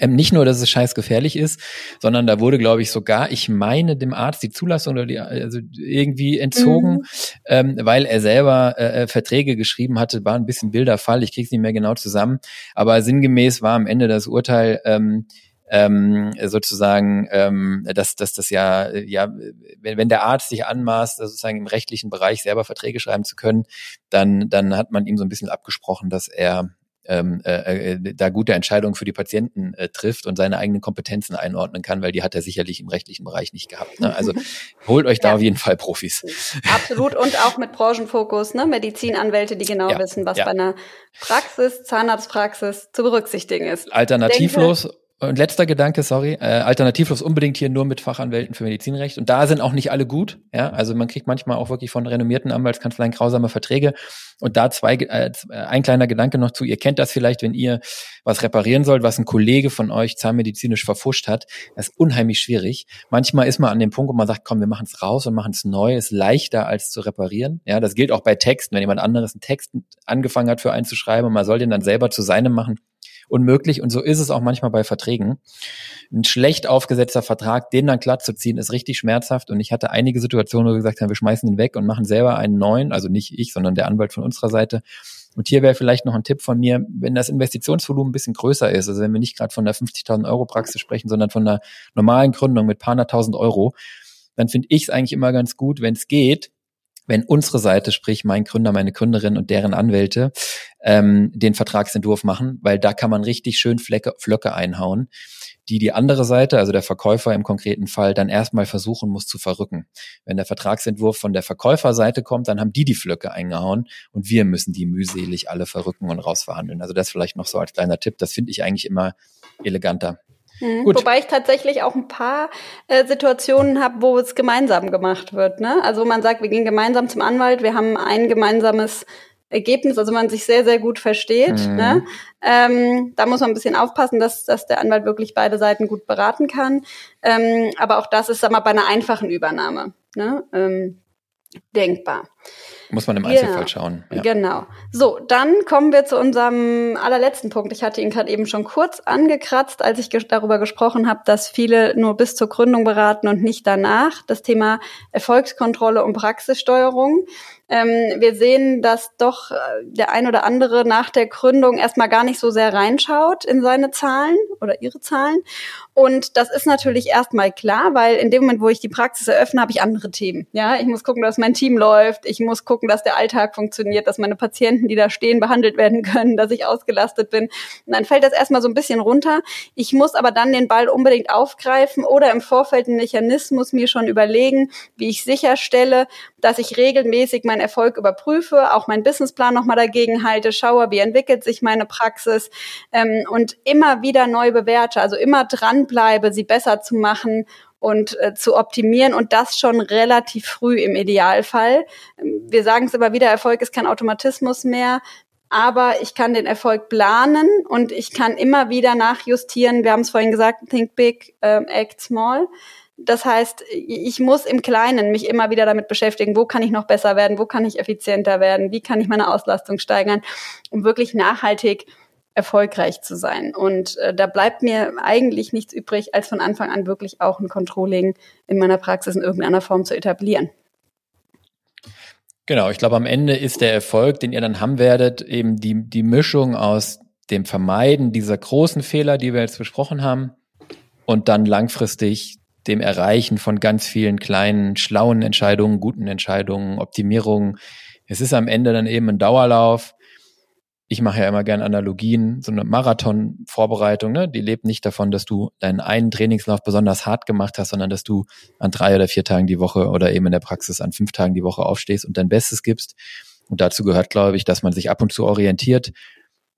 ähm, nicht nur, dass es scheiß gefährlich ist, sondern da wurde, glaube ich, sogar, ich meine, dem Arzt die Zulassung oder die, also irgendwie entzogen, mhm. ähm, weil er selber äh, äh Verträge geschrieben hatte, war ein bisschen wilder Fall, ich krieg's nicht mehr genau zusammen, aber sinngemäß war am Ende das Urteil, ähm, ähm, sozusagen, ähm, dass, dass das ja, ja, wenn, wenn der Arzt sich anmaßt, sozusagen im rechtlichen Bereich selber Verträge schreiben zu können, dann, dann hat man ihm so ein bisschen abgesprochen, dass er ähm, äh, äh, da gute Entscheidungen für die Patienten äh, trifft und seine eigenen Kompetenzen einordnen kann, weil die hat er sicherlich im rechtlichen Bereich nicht gehabt. Ne? Also <laughs> holt euch da ja. auf jeden Fall Profis. Absolut und auch mit Branchenfokus, ne? Medizinanwälte, die genau ja. wissen, was ja. bei einer Praxis, Zahnarztpraxis zu berücksichtigen ist. Alternativlos und letzter Gedanke, sorry, äh, alternativlos unbedingt hier nur mit Fachanwälten für Medizinrecht. Und da sind auch nicht alle gut. Ja, also man kriegt manchmal auch wirklich von renommierten Anwaltskanzleien grausame Verträge. Und da zwei, äh, ein kleiner Gedanke noch zu. Ihr kennt das vielleicht, wenn ihr was reparieren sollt, was ein Kollege von euch zahnmedizinisch verfuscht hat. Das ist unheimlich schwierig. Manchmal ist man an dem Punkt, wo man sagt, komm, wir machen es raus und machen es neu. Ist leichter als zu reparieren. Ja, das gilt auch bei Texten. Wenn jemand anderes einen Text angefangen hat für einen zu schreiben und man soll den dann selber zu seinem machen, unmöglich. Und so ist es auch manchmal bei Verträgen. Ein schlecht aufgesetzter Vertrag, den dann glatt zu ziehen, ist richtig schmerzhaft. Und ich hatte einige Situationen, wo wir gesagt haben, wir schmeißen ihn weg und machen selber einen neuen. Also nicht ich, sondern der Anwalt von unserer Seite. Und hier wäre vielleicht noch ein Tipp von mir, wenn das Investitionsvolumen ein bisschen größer ist, also wenn wir nicht gerade von der 50.000 Euro Praxis sprechen, sondern von einer normalen Gründung mit paar hunderttausend Euro, dann finde ich es eigentlich immer ganz gut, wenn es geht, wenn unsere Seite, sprich mein Gründer, meine Gründerin und deren Anwälte, ähm, den Vertragsentwurf machen, weil da kann man richtig schön Flecke, Flöcke einhauen, die die andere Seite, also der Verkäufer im konkreten Fall, dann erstmal versuchen muss zu verrücken. Wenn der Vertragsentwurf von der Verkäuferseite kommt, dann haben die die Flöcke eingehauen und wir müssen die mühselig alle verrücken und rausverhandeln. Also das vielleicht noch so als kleiner Tipp. Das finde ich eigentlich immer eleganter. Mhm. Wobei ich tatsächlich auch ein paar äh, Situationen habe, wo es gemeinsam gemacht wird. Ne? Also man sagt, wir gehen gemeinsam zum Anwalt, wir haben ein gemeinsames Ergebnis, also man sich sehr, sehr gut versteht. Mhm. Ne? Ähm, da muss man ein bisschen aufpassen, dass, dass der Anwalt wirklich beide Seiten gut beraten kann. Ähm, aber auch das ist, sag mal, bei einer einfachen Übernahme ne? ähm, denkbar. Muss man im Einzelfall ja, schauen. Ja. Genau. So, dann kommen wir zu unserem allerletzten Punkt. Ich hatte ihn gerade eben schon kurz angekratzt, als ich ges darüber gesprochen habe, dass viele nur bis zur Gründung beraten und nicht danach. Das Thema Erfolgskontrolle und Praxissteuerung. Ähm, wir sehen, dass doch äh, der ein oder andere nach der Gründung erstmal gar nicht so sehr reinschaut in seine Zahlen oder ihre Zahlen. Und das ist natürlich erstmal klar, weil in dem Moment, wo ich die Praxis eröffne, habe ich andere Themen. Ja, ich muss gucken, dass mein Team läuft. Ich muss gucken, dass der Alltag funktioniert, dass meine Patienten, die da stehen, behandelt werden können, dass ich ausgelastet bin. Und dann fällt das erstmal so ein bisschen runter. Ich muss aber dann den Ball unbedingt aufgreifen oder im Vorfeld einen Mechanismus mir schon überlegen, wie ich sicherstelle, dass ich regelmäßig mein meinen Erfolg überprüfe, auch meinen Businessplan nochmal dagegen halte, schaue, wie entwickelt sich meine Praxis ähm, und immer wieder neu bewerte, also immer dranbleibe, sie besser zu machen und äh, zu optimieren und das schon relativ früh im Idealfall. Wir sagen es immer wieder, Erfolg ist kein Automatismus mehr. Aber ich kann den Erfolg planen und ich kann immer wieder nachjustieren. Wir haben es vorhin gesagt, think big, ähm, act small. Das heißt, ich muss im Kleinen mich immer wieder damit beschäftigen, wo kann ich noch besser werden, wo kann ich effizienter werden, wie kann ich meine Auslastung steigern, um wirklich nachhaltig erfolgreich zu sein. Und äh, da bleibt mir eigentlich nichts übrig, als von Anfang an wirklich auch ein Controlling in meiner Praxis in irgendeiner Form zu etablieren. Genau, ich glaube, am Ende ist der Erfolg, den ihr dann haben werdet, eben die, die Mischung aus dem Vermeiden dieser großen Fehler, die wir jetzt besprochen haben, und dann langfristig dem Erreichen von ganz vielen kleinen, schlauen Entscheidungen, guten Entscheidungen, Optimierungen. Es ist am Ende dann eben ein Dauerlauf. Ich mache ja immer gern Analogien, so eine Marathon-Vorbereitung, ne? die lebt nicht davon, dass du deinen einen Trainingslauf besonders hart gemacht hast, sondern dass du an drei oder vier Tagen die Woche oder eben in der Praxis an fünf Tagen die Woche aufstehst und dein Bestes gibst. Und dazu gehört, glaube ich, dass man sich ab und zu orientiert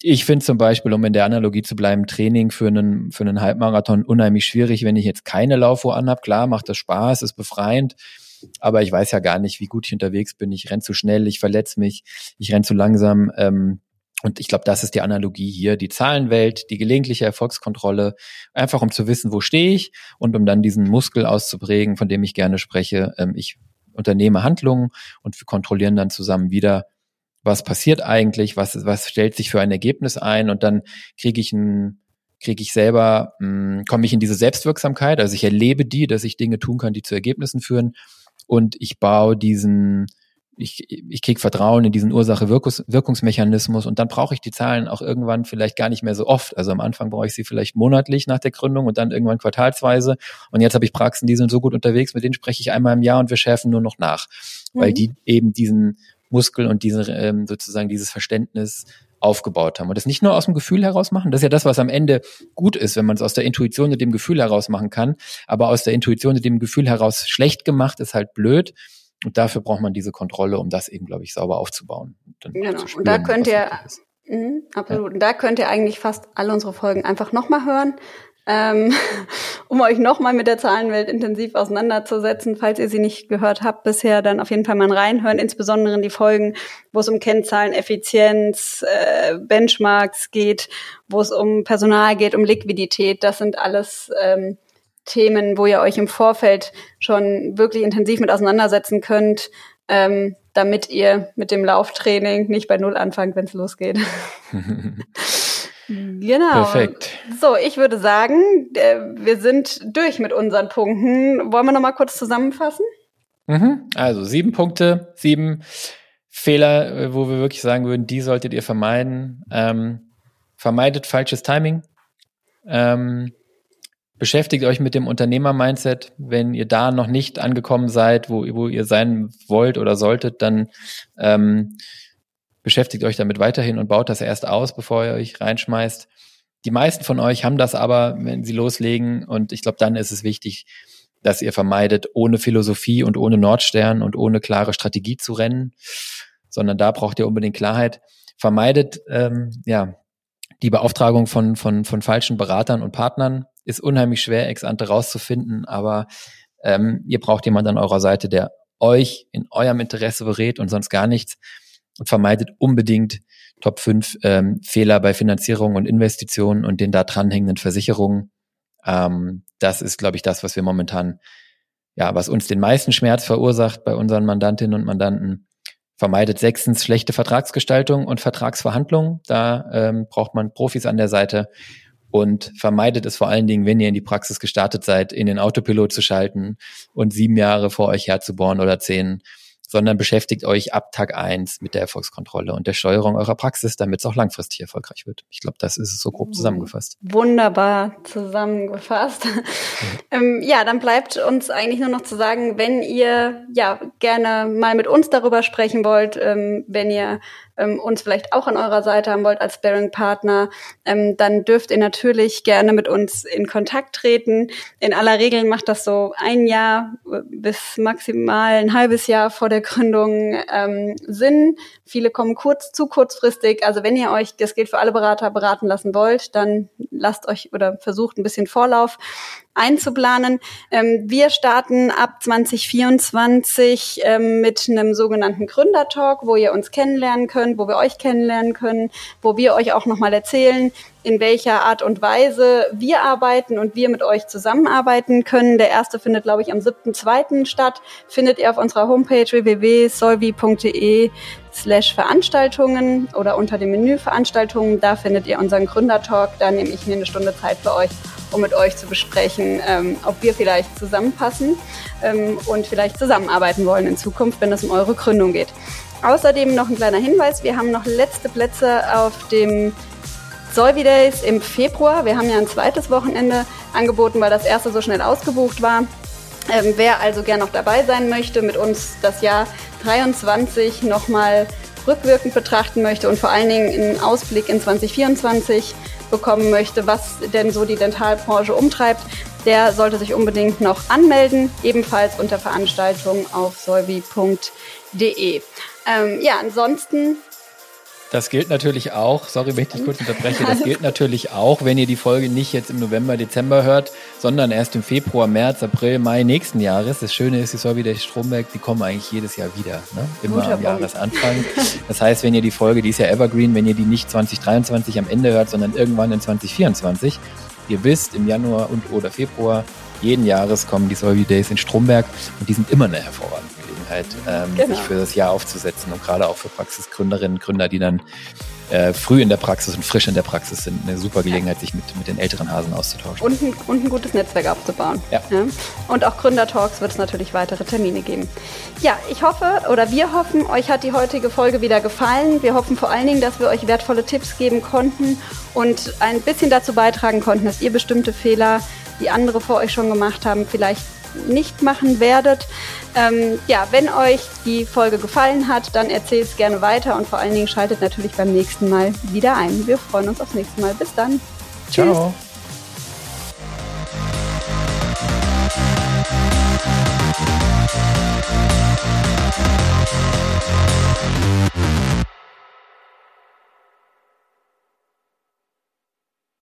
ich finde zum Beispiel, um in der Analogie zu bleiben, Training für einen, für einen Halbmarathon unheimlich schwierig, wenn ich jetzt keine Laufuhr anhab. Klar, macht das Spaß, ist befreiend, aber ich weiß ja gar nicht, wie gut ich unterwegs bin. Ich renn zu schnell, ich verletze mich, ich renn zu langsam. Ähm, und ich glaube, das ist die Analogie hier. Die Zahlenwelt, die gelegentliche Erfolgskontrolle, einfach um zu wissen, wo stehe ich und um dann diesen Muskel auszuprägen, von dem ich gerne spreche. Ähm, ich unternehme Handlungen und wir kontrollieren dann zusammen wieder, was passiert eigentlich, was, was stellt sich für ein Ergebnis ein und dann kriege ich ein kriege ich selber, mh, komme ich in diese Selbstwirksamkeit, also ich erlebe die, dass ich Dinge tun kann, die zu Ergebnissen führen und ich baue diesen, ich, ich kriege Vertrauen in diesen Ursache-Wirkungsmechanismus und dann brauche ich die Zahlen auch irgendwann vielleicht gar nicht mehr so oft. Also am Anfang brauche ich sie vielleicht monatlich nach der Gründung und dann irgendwann quartalsweise. Und jetzt habe ich Praxen, die sind so gut unterwegs, mit denen spreche ich einmal im Jahr und wir schärfen nur noch nach, mhm. weil die eben diesen Muskel und diese ähm, sozusagen dieses Verständnis aufgebaut haben. Und das nicht nur aus dem Gefühl heraus machen, das ist ja das, was am Ende gut ist, wenn man es aus der Intuition und dem Gefühl heraus machen kann, aber aus der Intuition und dem Gefühl heraus schlecht gemacht ist halt blöd. Und dafür braucht man diese Kontrolle, um das eben, glaube ich, sauber aufzubauen. Und genau. Spüren, und da könnt ihr, mh, absolut. Ja. Und da könnt ihr eigentlich fast alle unsere Folgen einfach nochmal hören ähm, <laughs> um euch nochmal mit der Zahlenwelt intensiv auseinanderzusetzen. Falls ihr sie nicht gehört habt bisher, dann auf jeden Fall mal reinhören, insbesondere in die Folgen, wo es um Kennzahlen, Effizienz, äh, Benchmarks geht, wo es um Personal geht, um Liquidität. Das sind alles ähm, Themen, wo ihr euch im Vorfeld schon wirklich intensiv mit auseinandersetzen könnt, ähm, damit ihr mit dem Lauftraining nicht bei Null anfangt, wenn es losgeht. <laughs> Genau. Perfekt. So, ich würde sagen, äh, wir sind durch mit unseren Punkten. Wollen wir noch mal kurz zusammenfassen? Mhm. Also sieben Punkte, sieben Fehler, äh, wo wir wirklich sagen würden, die solltet ihr vermeiden. Ähm, vermeidet falsches Timing. Ähm, beschäftigt euch mit dem Unternehmer-Mindset. Wenn ihr da noch nicht angekommen seid, wo, wo ihr sein wollt oder solltet, dann ähm, beschäftigt euch damit weiterhin und baut das erst aus, bevor ihr euch reinschmeißt. Die meisten von euch haben das aber, wenn sie loslegen. Und ich glaube, dann ist es wichtig, dass ihr vermeidet, ohne Philosophie und ohne Nordstern und ohne klare Strategie zu rennen, sondern da braucht ihr unbedingt Klarheit. Vermeidet ähm, ja die Beauftragung von, von, von falschen Beratern und Partnern. Ist unheimlich schwer, ex ante rauszufinden, aber ähm, ihr braucht jemanden an eurer Seite, der euch in eurem Interesse berät und sonst gar nichts und vermeidet unbedingt Top 5 ähm, Fehler bei Finanzierung und Investitionen und den da dranhängenden Versicherungen. Ähm, das ist, glaube ich, das, was wir momentan, ja, was uns den meisten Schmerz verursacht bei unseren Mandantinnen und Mandanten. Vermeidet sechstens schlechte Vertragsgestaltung und Vertragsverhandlungen. Da ähm, braucht man Profis an der Seite und vermeidet es vor allen Dingen, wenn ihr in die Praxis gestartet seid, in den Autopilot zu schalten und sieben Jahre vor euch herzubohren oder zehn sondern beschäftigt euch ab Tag eins mit der Erfolgskontrolle und der Steuerung eurer Praxis, damit es auch langfristig erfolgreich wird. Ich glaube, das ist es so grob mhm. zusammengefasst. Wunderbar zusammengefasst. <laughs> ähm, ja, dann bleibt uns eigentlich nur noch zu sagen, wenn ihr ja gerne mal mit uns darüber sprechen wollt, ähm, wenn ihr ähm, uns vielleicht auch an eurer Seite haben wollt als Bearing-Partner, ähm, dann dürft ihr natürlich gerne mit uns in Kontakt treten. In aller Regel macht das so ein Jahr bis maximal ein halbes Jahr vor der Gründung ähm, Sinn. Viele kommen kurz, zu kurzfristig. Also wenn ihr euch, das gilt für alle Berater, beraten lassen wollt, dann lasst euch oder versucht ein bisschen Vorlauf. Einzuplanen. Ähm, wir starten ab 2024 ähm, mit einem sogenannten Gründertalk, wo ihr uns kennenlernen könnt, wo wir euch kennenlernen können, wo wir euch auch nochmal erzählen, in welcher Art und Weise wir arbeiten und wir mit euch zusammenarbeiten können. Der erste findet, glaube ich, am 7.2. statt. Findet ihr auf unserer Homepage www.solvi.de slash Veranstaltungen oder unter dem Menü Veranstaltungen. Da findet ihr unseren Gründertalk. Da nehme ich mir eine Stunde Zeit für euch, um mit euch zu besprechen, ähm, ob wir vielleicht zusammenpassen ähm, und vielleicht zusammenarbeiten wollen in Zukunft, wenn es um eure Gründung geht. Außerdem noch ein kleiner Hinweis. Wir haben noch letzte Plätze auf dem Solvi Days im Februar. Wir haben ja ein zweites Wochenende angeboten, weil das erste so schnell ausgebucht war. Ähm, wer also gern noch dabei sein möchte, mit uns das Jahr 23 nochmal rückwirkend betrachten möchte und vor allen Dingen einen Ausblick in 2024 bekommen möchte, was denn so die Dentalbranche umtreibt, der sollte sich unbedingt noch anmelden, ebenfalls unter Veranstaltung auf solvi.de. Ähm, ja, ansonsten das gilt natürlich auch, sorry, wenn ich dich kurz unterbreche, das <laughs> gilt natürlich auch, wenn ihr die Folge nicht jetzt im November, Dezember hört, sondern erst im Februar, März, April, Mai nächsten Jahres. Das Schöne ist, die Sorry der Stromberg, die kommen eigentlich jedes Jahr wieder, ne? immer Guter am Jahresanfang. <laughs> Das heißt, wenn ihr die Folge, die ist ja Evergreen, wenn ihr die nicht 2023 am Ende hört, sondern irgendwann in 2024, ihr wisst, im Januar und oder Februar jeden Jahres kommen die Solvi Days in Stromberg und die sind immer eine hervorragende Gelegenheit, ähm, genau. sich für das Jahr aufzusetzen und gerade auch für Praxisgründerinnen und Gründer, die dann äh, früh in der Praxis und frisch in der Praxis sind, eine super Gelegenheit, sich mit, mit den älteren Hasen auszutauschen. Und ein, und ein gutes Netzwerk aufzubauen. Ja. ja. Und auch Gründertalks wird es natürlich weitere Termine geben. Ja, ich hoffe oder wir hoffen, euch hat die heutige Folge wieder gefallen. Wir hoffen vor allen Dingen, dass wir euch wertvolle Tipps geben konnten und ein bisschen dazu beitragen konnten, dass ihr bestimmte Fehler, die andere vor euch schon gemacht haben, vielleicht nicht machen werdet. Ähm, ja, wenn euch die Folge gefallen hat, dann erzählt es gerne weiter und vor allen Dingen schaltet natürlich beim nächsten Mal wieder ein. Wir freuen uns aufs nächste Mal. Bis dann. Ciao. Tschüss.